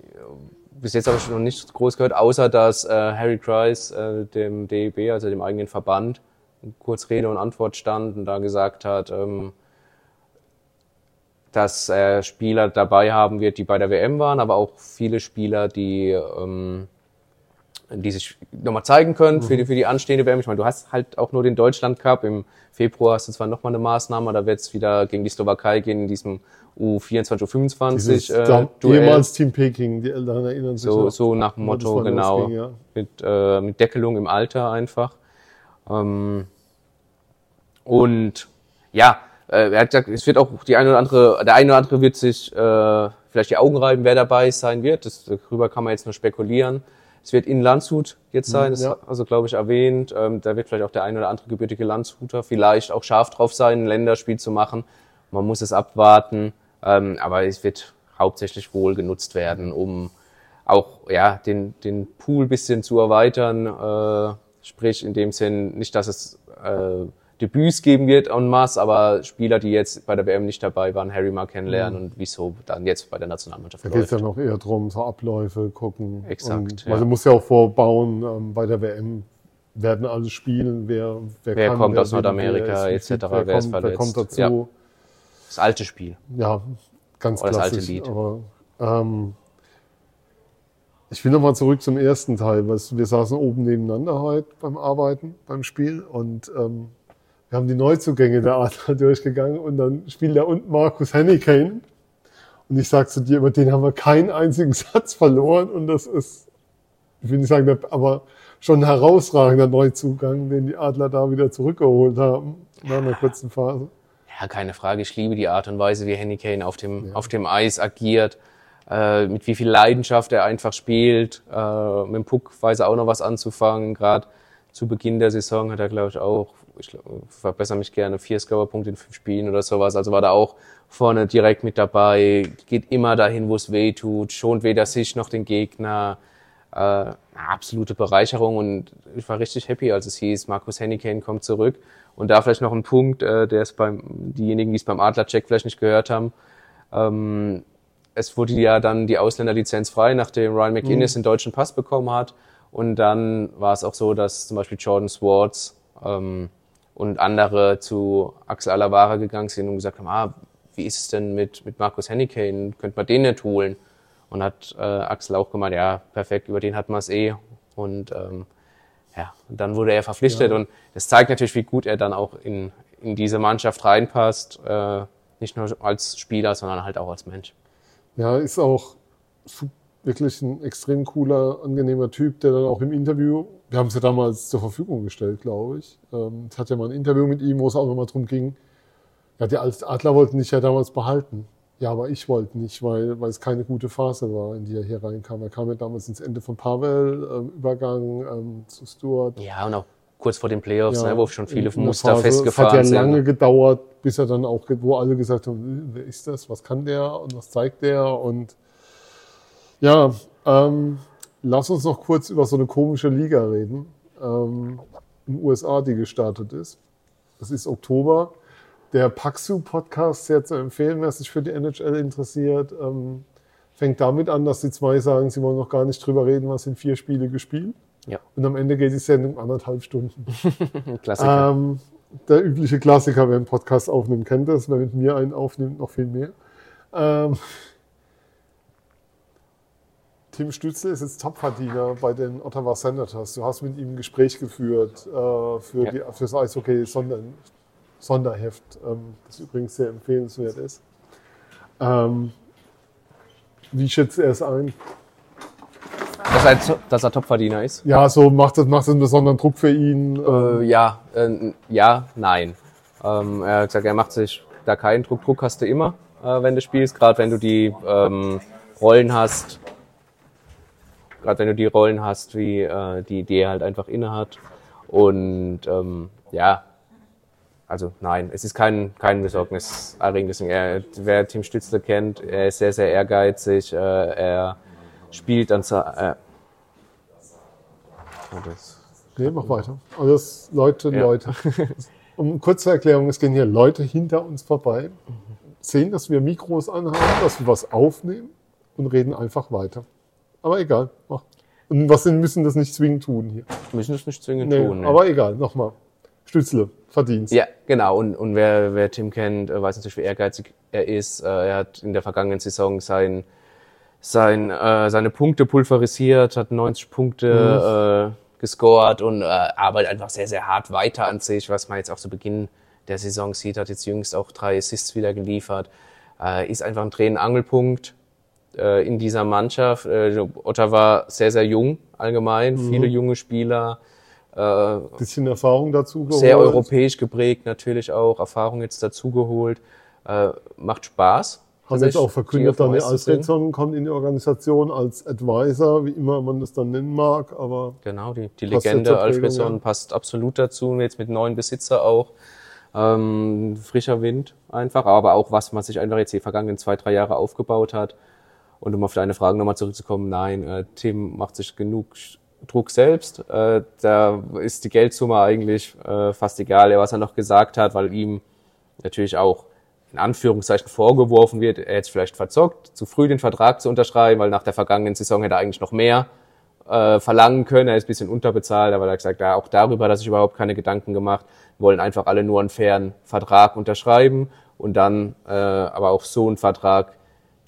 bis jetzt habe ich noch nichts groß gehört, außer dass äh, Harry Kreis äh, dem DEB, also dem eigenen Verband, kurz Rede und Antwort stand und da gesagt hat, ähm, dass er Spieler dabei haben wird, die bei der WM waren, aber auch viele Spieler, die ähm, die sich nochmal zeigen können für, die, für die anstehende WM. Ich meine, du hast halt auch nur den Deutschland Cup. Im Februar hast du zwar nochmal eine Maßnahme, da wird es wieder gegen die Slowakei gehen in diesem U24, U25 dieses äh, Duell. ehemals Team Peking, die Älteren erinnern sich So, so nach dem Motto, genau. losging, ja. Mit, äh, mit Deckelung im Alter einfach. Ähm, und ja, äh, er hat gesagt, es wird auch die eine oder andere, der eine oder andere wird sich äh, vielleicht die Augen reiben, wer dabei sein wird. Das, darüber kann man jetzt nur spekulieren. Es wird in Landshut jetzt sein, das ja. also glaube ich erwähnt. Ähm, da wird vielleicht auch der ein oder andere gebürtige Landshuter vielleicht auch scharf drauf sein, ein Länderspiel zu machen. Man muss es abwarten, ähm, aber es wird hauptsächlich wohl genutzt werden, um auch ja den den Pool bisschen zu erweitern. Äh, sprich in dem Sinn nicht, dass es äh, Debüts geben wird en masse, aber Spieler, die jetzt bei der WM nicht dabei waren, Harry mal kennenlernen und wieso dann jetzt bei der Nationalmannschaft Da geht es ja noch eher drum, so Abläufe gucken. Exakt, Und, ja. Weil du musst ja auch vorbauen, ähm, bei der WM werden alle spielen, wer, wer, Wer kann, kommt wer aus Nordamerika, etc., wer wer, ist kommt, wer kommt dazu. Das alte Spiel. Ja, ganz Oder das alte klassisch. Lied. Aber, ähm, ich will nochmal zurück zum ersten Teil, weil wir saßen oben nebeneinander heute beim Arbeiten, beim Spiel und ähm, wir haben die Neuzugänge der Adler durchgegangen und dann spielt da unten Markus Hennigane und ich sag zu dir, über den haben wir keinen einzigen Satz verloren und das ist, ich will nicht sagen, aber schon ein herausragender Neuzugang, den die Adler da wieder zurückgeholt haben nach einer kurzen Phase. Ja, keine Frage. Ich liebe die Art und Weise, wie Henny Kane auf dem, auf dem Eis agiert, äh, mit wie viel Leidenschaft er einfach spielt. Äh, mit dem Puck weiß er auch noch was anzufangen. Gerade zu Beginn der Saison hat er, glaube ich, auch, ich glaub, verbessere mich gerne, vier Scorer-Punkte in fünf Spielen oder sowas. Also war da auch vorne direkt mit dabei, geht immer dahin, wo es weh tut, schont weder sich noch den Gegner. Äh, eine absolute Bereicherung und ich war richtig happy, als es hieß, Markus Hennigan kommt zurück. Und da vielleicht noch ein Punkt, äh, der ist beim, diejenigen, die es beim Adler-Check vielleicht nicht gehört haben, ähm, es wurde ja dann die Ausländerlizenz frei, nachdem Ryan McInnes den deutschen Pass bekommen hat. Und dann war es auch so, dass zum Beispiel Jordan Swartz ähm, und andere zu Axel Alavara gegangen sind und gesagt haben, ah, wie ist es denn mit, mit Markus Hennigan? Könnte man den nicht holen? Und hat äh, Axel auch gemeint, ja, perfekt, über den hat man es eh. Und ähm, ja, und dann wurde er verpflichtet und das zeigt natürlich, wie gut er dann auch in, in diese Mannschaft reinpasst. Äh, nicht nur als Spieler, sondern halt auch als Mensch. Ja, ist auch wirklich ein extrem cooler, angenehmer Typ, der dann auch im Interview, wir haben es ja damals zur Verfügung gestellt, glaube ich. Ähm, es hat ja mal ein Interview mit ihm, wo es auch nochmal drum ging, ja, die Adler wollten dich ja damals behalten. Ja, aber ich wollte nicht, weil, weil es keine gute Phase war, in die er hier reinkam. Er kam ja damals ins Ende von Pavel, ähm, Übergang ähm, zu Stuart. Ja, und auch kurz vor den Playoffs, ja, ne, wo schon viele Muster Phase, festgefahren sind. Es hat ja lange sind. gedauert, bis er dann auch, wo alle gesagt haben, wer ist das, was kann der und was zeigt der und ja, ähm, lass uns noch kurz über so eine komische Liga reden, ähm, in den USA, die gestartet ist. Es ist Oktober der Paxu-Podcast sehr zu empfehlen, wer sich für die NHL interessiert. Ähm, fängt damit an, dass die zwei sagen, sie wollen noch gar nicht drüber reden, was sind vier Spiele gespielt. Ja. Und am Ende geht die Sendung anderthalb Stunden. Klassiker. Ähm, der übliche Klassiker, wer einen Podcast aufnimmt, kennt das. Wer mit mir einen aufnimmt, noch viel mehr. Ähm, Tim Stützle ist jetzt Topverdiener bei den Ottawa Senators. Du hast mit ihm ein Gespräch geführt äh, für, ja. die, für das Eishockey Sondern Sonderheft, ähm, das übrigens sehr empfehlenswert ist. Ähm, wie schätzt er es ein? Dass er, dass er Topverdiener ist? Ja, so macht das, macht das einen besonderen Druck für ihn? Äh, ja, äh, ja, nein. Ähm, er hat gesagt, er macht sich da keinen Druck. Druck hast du immer, äh, wenn du spielst, gerade wenn du die ähm, Rollen hast, gerade wenn du die Rollen hast, wie äh, die, die er halt einfach innehat. Und ähm, ja, also nein, es ist kein, kein besorgniserregendes Ding. Er, wer Tim Stützle kennt, er ist sehr, sehr ehrgeizig. Äh, er spielt an... Äh, nee, mach weiter. Also das Leute, ja. Leute. Um kurze Erklärung, es gehen hier Leute hinter uns vorbei, sehen, dass wir Mikros anhaben, dass wir was aufnehmen und reden einfach weiter. Aber egal, mach. Und was denn müssen das nicht zwingend tun hier? Müssen das nicht zwingend nee, tun. Nee. Aber egal, nochmal. Stützle, Verdienst. Ja, genau. Und, und wer, wer Tim kennt, äh, weiß natürlich, wie ehrgeizig er ist. Äh, er hat in der vergangenen Saison sein, sein, äh, seine Punkte pulverisiert, hat 90 Punkte mhm. äh, gescored und äh, arbeitet einfach sehr, sehr hart weiter an sich, was man jetzt auch zu Beginn der Saison sieht, hat jetzt jüngst auch drei Assists wieder geliefert. Äh, ist einfach ein Tränenangelpunkt äh, in dieser Mannschaft. Äh, Ottawa sehr, sehr jung allgemein, mhm. viele junge Spieler. Äh, bisschen Erfahrung dazu geholt. Sehr europäisch geprägt natürlich auch, Erfahrung jetzt dazu geholt. Äh, macht Spaß. Haben jetzt auch verkündet, Daniel Alfredson kommt in die Organisation als Advisor, wie immer man das dann nennen mag, aber. Genau, die, die Legende Alfredson ja. passt absolut dazu, jetzt mit neuen Besitzer auch. Ähm, frischer Wind einfach, aber auch was man sich einfach jetzt die vergangenen zwei, drei Jahre aufgebaut hat. Und um auf deine Fragen nochmal zurückzukommen, nein, äh, Tim macht sich genug Druck selbst. Äh, da ist die Geldsumme eigentlich äh, fast egal, was er noch gesagt hat, weil ihm natürlich auch in Anführungszeichen vorgeworfen wird, er jetzt vielleicht verzockt, zu früh den Vertrag zu unterschreiben, weil nach der vergangenen Saison hätte er eigentlich noch mehr äh, verlangen können. Er ist ein bisschen unterbezahlt, aber er hat gesagt, ja, auch darüber hat er sich überhaupt keine Gedanken gemacht. Wollen einfach alle nur einen fairen Vertrag unterschreiben und dann äh, aber auch so einen Vertrag,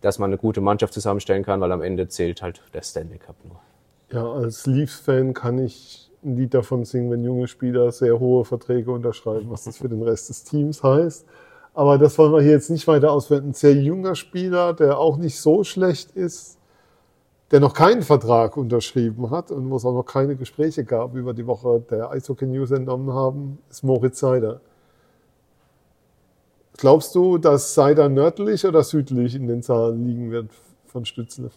dass man eine gute Mannschaft zusammenstellen kann, weil am Ende zählt halt der Stanley Cup nur. Ja, als Leafs-Fan kann ich ein Lied davon singen, wenn junge Spieler sehr hohe Verträge unterschreiben, was das für den Rest des Teams heißt. Aber das wollen wir hier jetzt nicht weiter auswerten. Ein sehr junger Spieler, der auch nicht so schlecht ist, der noch keinen Vertrag unterschrieben hat und wo es auch noch keine Gespräche gab über die Woche der Eishockey News entnommen haben, ist Moritz Seider. Glaubst du, dass Seider nördlich oder südlich in den Zahlen liegen wird von Stützle?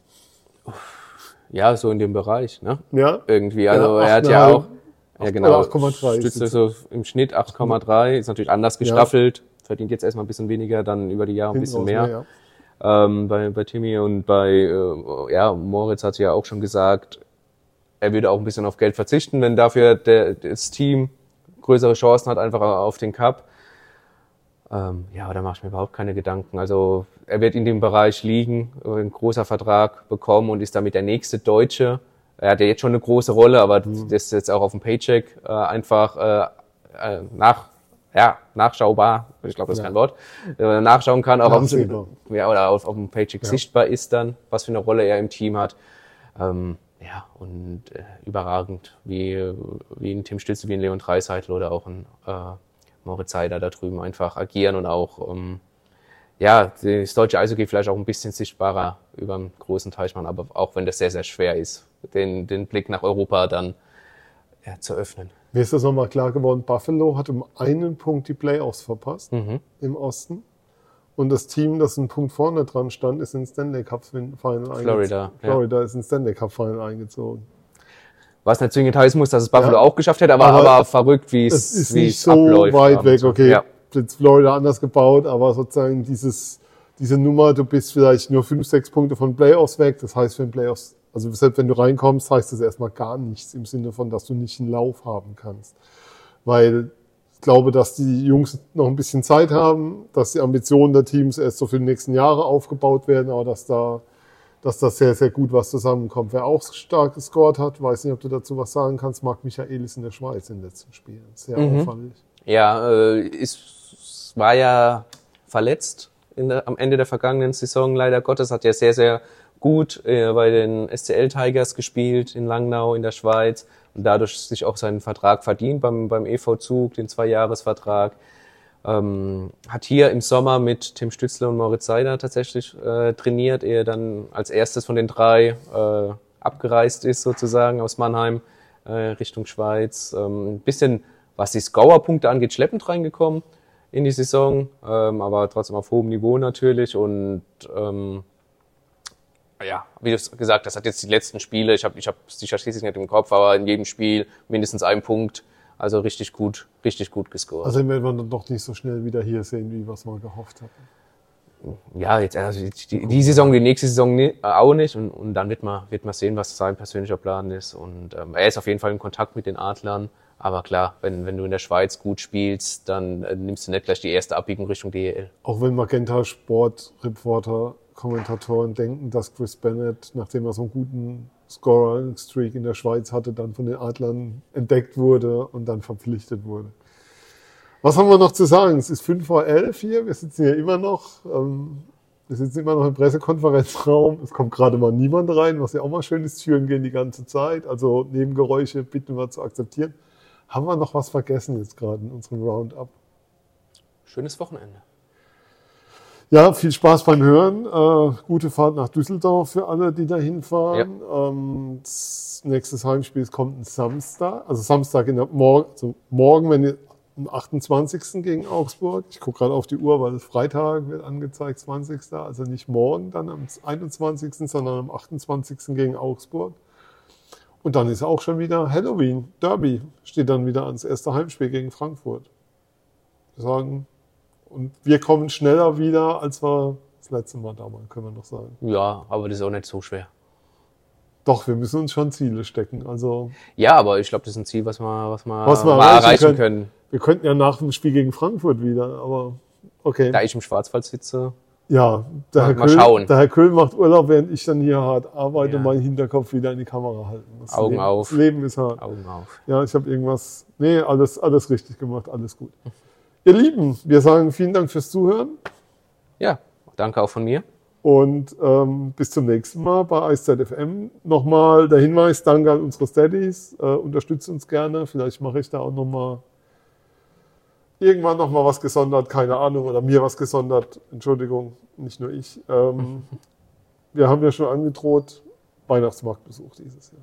Ja, so in dem Bereich, ne? Ja. Irgendwie. Also ja, er hat ja auch. Ja, genau. 8,3. Stütze so im Schnitt 8,3. Ist natürlich anders gestaffelt. Ja. Verdient jetzt erstmal ein bisschen weniger, dann über die Jahre ein bisschen mehr. mehr ja. ähm, bei, bei Timmy und bei, äh, ja, Moritz hat ja auch schon gesagt, er würde auch ein bisschen auf Geld verzichten, wenn dafür der, das Team größere Chancen hat, einfach auf den Cup. Ähm, ja, da mache ich mir überhaupt keine Gedanken. Also er wird in dem Bereich liegen, ein großer Vertrag bekommen und ist damit der nächste Deutsche. Er hat ja jetzt schon eine große Rolle, aber mhm. das ist jetzt auch auf dem Paycheck äh, einfach äh, äh, nach, ja, nachschaubar, ich glaube, das ist ja. kein Wort, äh, nachschauen kann, auch auf dem, ja, oder auf, auf dem Paycheck ja. sichtbar ist dann, was für eine Rolle er im Team hat. Ähm, ja, und äh, überragend, wie, wie ein Tim Stütze, wie ein Leon Dreiseitel oder auch ein äh, Moritz Seider da drüben einfach agieren und auch ähm, ja, das deutsche Eishockey vielleicht auch ein bisschen sichtbarer über den großen Teichmann, aber auch wenn das sehr, sehr schwer ist, den, den Blick nach Europa dann ja, zu öffnen. Mir ist das nochmal klar geworden, Buffalo hat um einen Punkt die Playoffs verpasst mhm. im Osten. Und das Team, das einen Punkt vorne dran stand, ist ins Stanley Cup Final eingezogen. Florida. Florida ja. ist ins Stanley Cup Final eingezogen. Was nicht zwingend heißen muss, dass es Buffalo ja. auch geschafft hätte, aber, aber, aber verrückt, wie es, es ist nicht so abläuft, weit weg. Okay, ja. jetzt Florida anders gebaut, aber sozusagen dieses, diese Nummer, du bist vielleicht nur fünf, sechs Punkte von Playoffs weg. Das heißt, für den Playoffs, also selbst wenn du reinkommst, heißt das erstmal gar nichts im Sinne von, dass du nicht einen Lauf haben kannst. Weil ich glaube, dass die Jungs noch ein bisschen Zeit haben, dass die Ambitionen der Teams erst so für die nächsten Jahre aufgebaut werden, aber dass da dass das sehr, sehr gut was zusammenkommt. Wer auch stark gescored hat, weiß nicht, ob du dazu was sagen kannst, Marc Michaelis in der Schweiz in den letzten Spielen. Sehr mhm. auffallend. Ja, äh, ist, war ja verletzt in der, am Ende der vergangenen Saison, leider Gottes, hat ja sehr, sehr gut äh, bei den SCL Tigers gespielt in Langnau in der Schweiz und dadurch sich auch seinen Vertrag verdient beim, beim EV Zug, den Zweijahresvertrag. Ähm, hat hier im Sommer mit Tim Stützler und Moritz Seider tatsächlich äh, trainiert, ehe dann als erstes von den drei äh, abgereist ist, sozusagen aus Mannheim äh, Richtung Schweiz. Ähm, ein bisschen, was die Scorer-Punkte angeht, schleppend reingekommen in die Saison, ähm, aber trotzdem auf hohem Niveau natürlich. Und ähm, ja, wie du gesagt hast, hat jetzt die letzten Spiele, ich habe ich hab die Statistik nicht im Kopf, aber in jedem Spiel mindestens einen Punkt also richtig gut, richtig gut gescored. Also werden wir dann doch nicht so schnell wieder hier sehen, wie wir es mal gehofft hatten. Ja, jetzt also die, die Saison, die nächste Saison auch nicht und, und dann wird man wird man sehen, was sein persönlicher Plan ist und ähm, er ist auf jeden Fall in Kontakt mit den Adlern. Aber klar, wenn, wenn du in der Schweiz gut spielst, dann äh, nimmst du nicht gleich die erste Abbiegung Richtung DEL. Auch wenn Magenta Sport Reporter, Kommentatoren denken, dass Chris Bennett, nachdem er so einen guten Scorer-Streak in der Schweiz hatte, dann von den Adlern entdeckt wurde und dann verpflichtet wurde. Was haben wir noch zu sagen? Es ist 5 vor 11 hier, wir sitzen hier immer noch, ähm, wir sitzen immer noch im Pressekonferenzraum, es kommt gerade mal niemand rein, was ja auch mal schön ist, Türen gehen die ganze Zeit, also Nebengeräusche bitten wir zu akzeptieren. Haben wir noch was vergessen jetzt gerade in unserem Roundup? Schönes Wochenende. Ja, viel Spaß beim Hören. Äh, gute Fahrt nach Düsseldorf für alle, die da hinfahren. Ja. Ähm, nächstes Heimspiel kommt ein Samstag, also Samstag in der Morgen, also morgen, wenn ihr am 28. gegen Augsburg. Ich gucke gerade auf die Uhr, weil Freitag wird angezeigt, 20. Also nicht morgen, dann am 21., sondern am 28. gegen Augsburg. Und dann ist auch schon wieder Halloween, Derby, steht dann wieder ans erste Heimspiel gegen Frankfurt. Wir sagen, und wir kommen schneller wieder, als wir das letzte Mal damals, können wir noch sagen. Ja, aber das ist auch nicht so schwer. Doch, wir müssen uns schon Ziele stecken. Also ja, aber ich glaube, das ist ein Ziel, was wir, was wir, was wir mal erreichen können. können. Wir könnten ja nach dem Spiel gegen Frankfurt wieder, aber okay. Da ich im Schwarzwald sitze. Ja, der, Herr, Köhl, schauen. der Herr Köhl macht Urlaub, während ich dann hier hart arbeite, ja. meinen Hinterkopf wieder in die Kamera halten. Das Augen Leben, auf. Das Leben ist hart. Augen auf. Ja, ich habe irgendwas. Nee, alles, alles richtig gemacht, alles gut. Ihr Lieben, wir sagen vielen Dank fürs Zuhören. Ja, danke auch von mir. Und ähm, bis zum nächsten Mal bei EisZFM. Nochmal der Hinweis, danke an unsere Steadies. Äh, unterstützt uns gerne. Vielleicht mache ich da auch nochmal irgendwann nochmal was gesondert, keine Ahnung, oder mir was gesondert. Entschuldigung, nicht nur ich. Ähm, wir haben ja schon angedroht, Weihnachtsmarktbesuch dieses Jahr.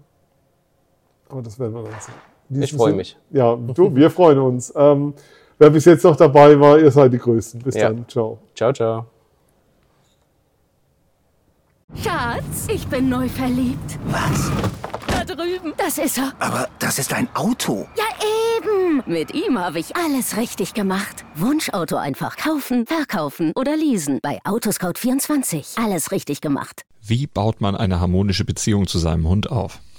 Aber das werden wir dann sehen. Ich freue mich. Ja, du, wir freuen uns. Ähm, Wer bis jetzt noch dabei war, ihr seid die Größten. Bis ja. dann. Ciao. Ciao, ciao. Schatz, ich bin neu verliebt. Was? Da drüben. Das ist er. Aber das ist ein Auto. Ja, eben. Mit ihm habe ich alles richtig gemacht. Wunschauto einfach kaufen, verkaufen oder leasen. Bei Autoscout24. Alles richtig gemacht. Wie baut man eine harmonische Beziehung zu seinem Hund auf?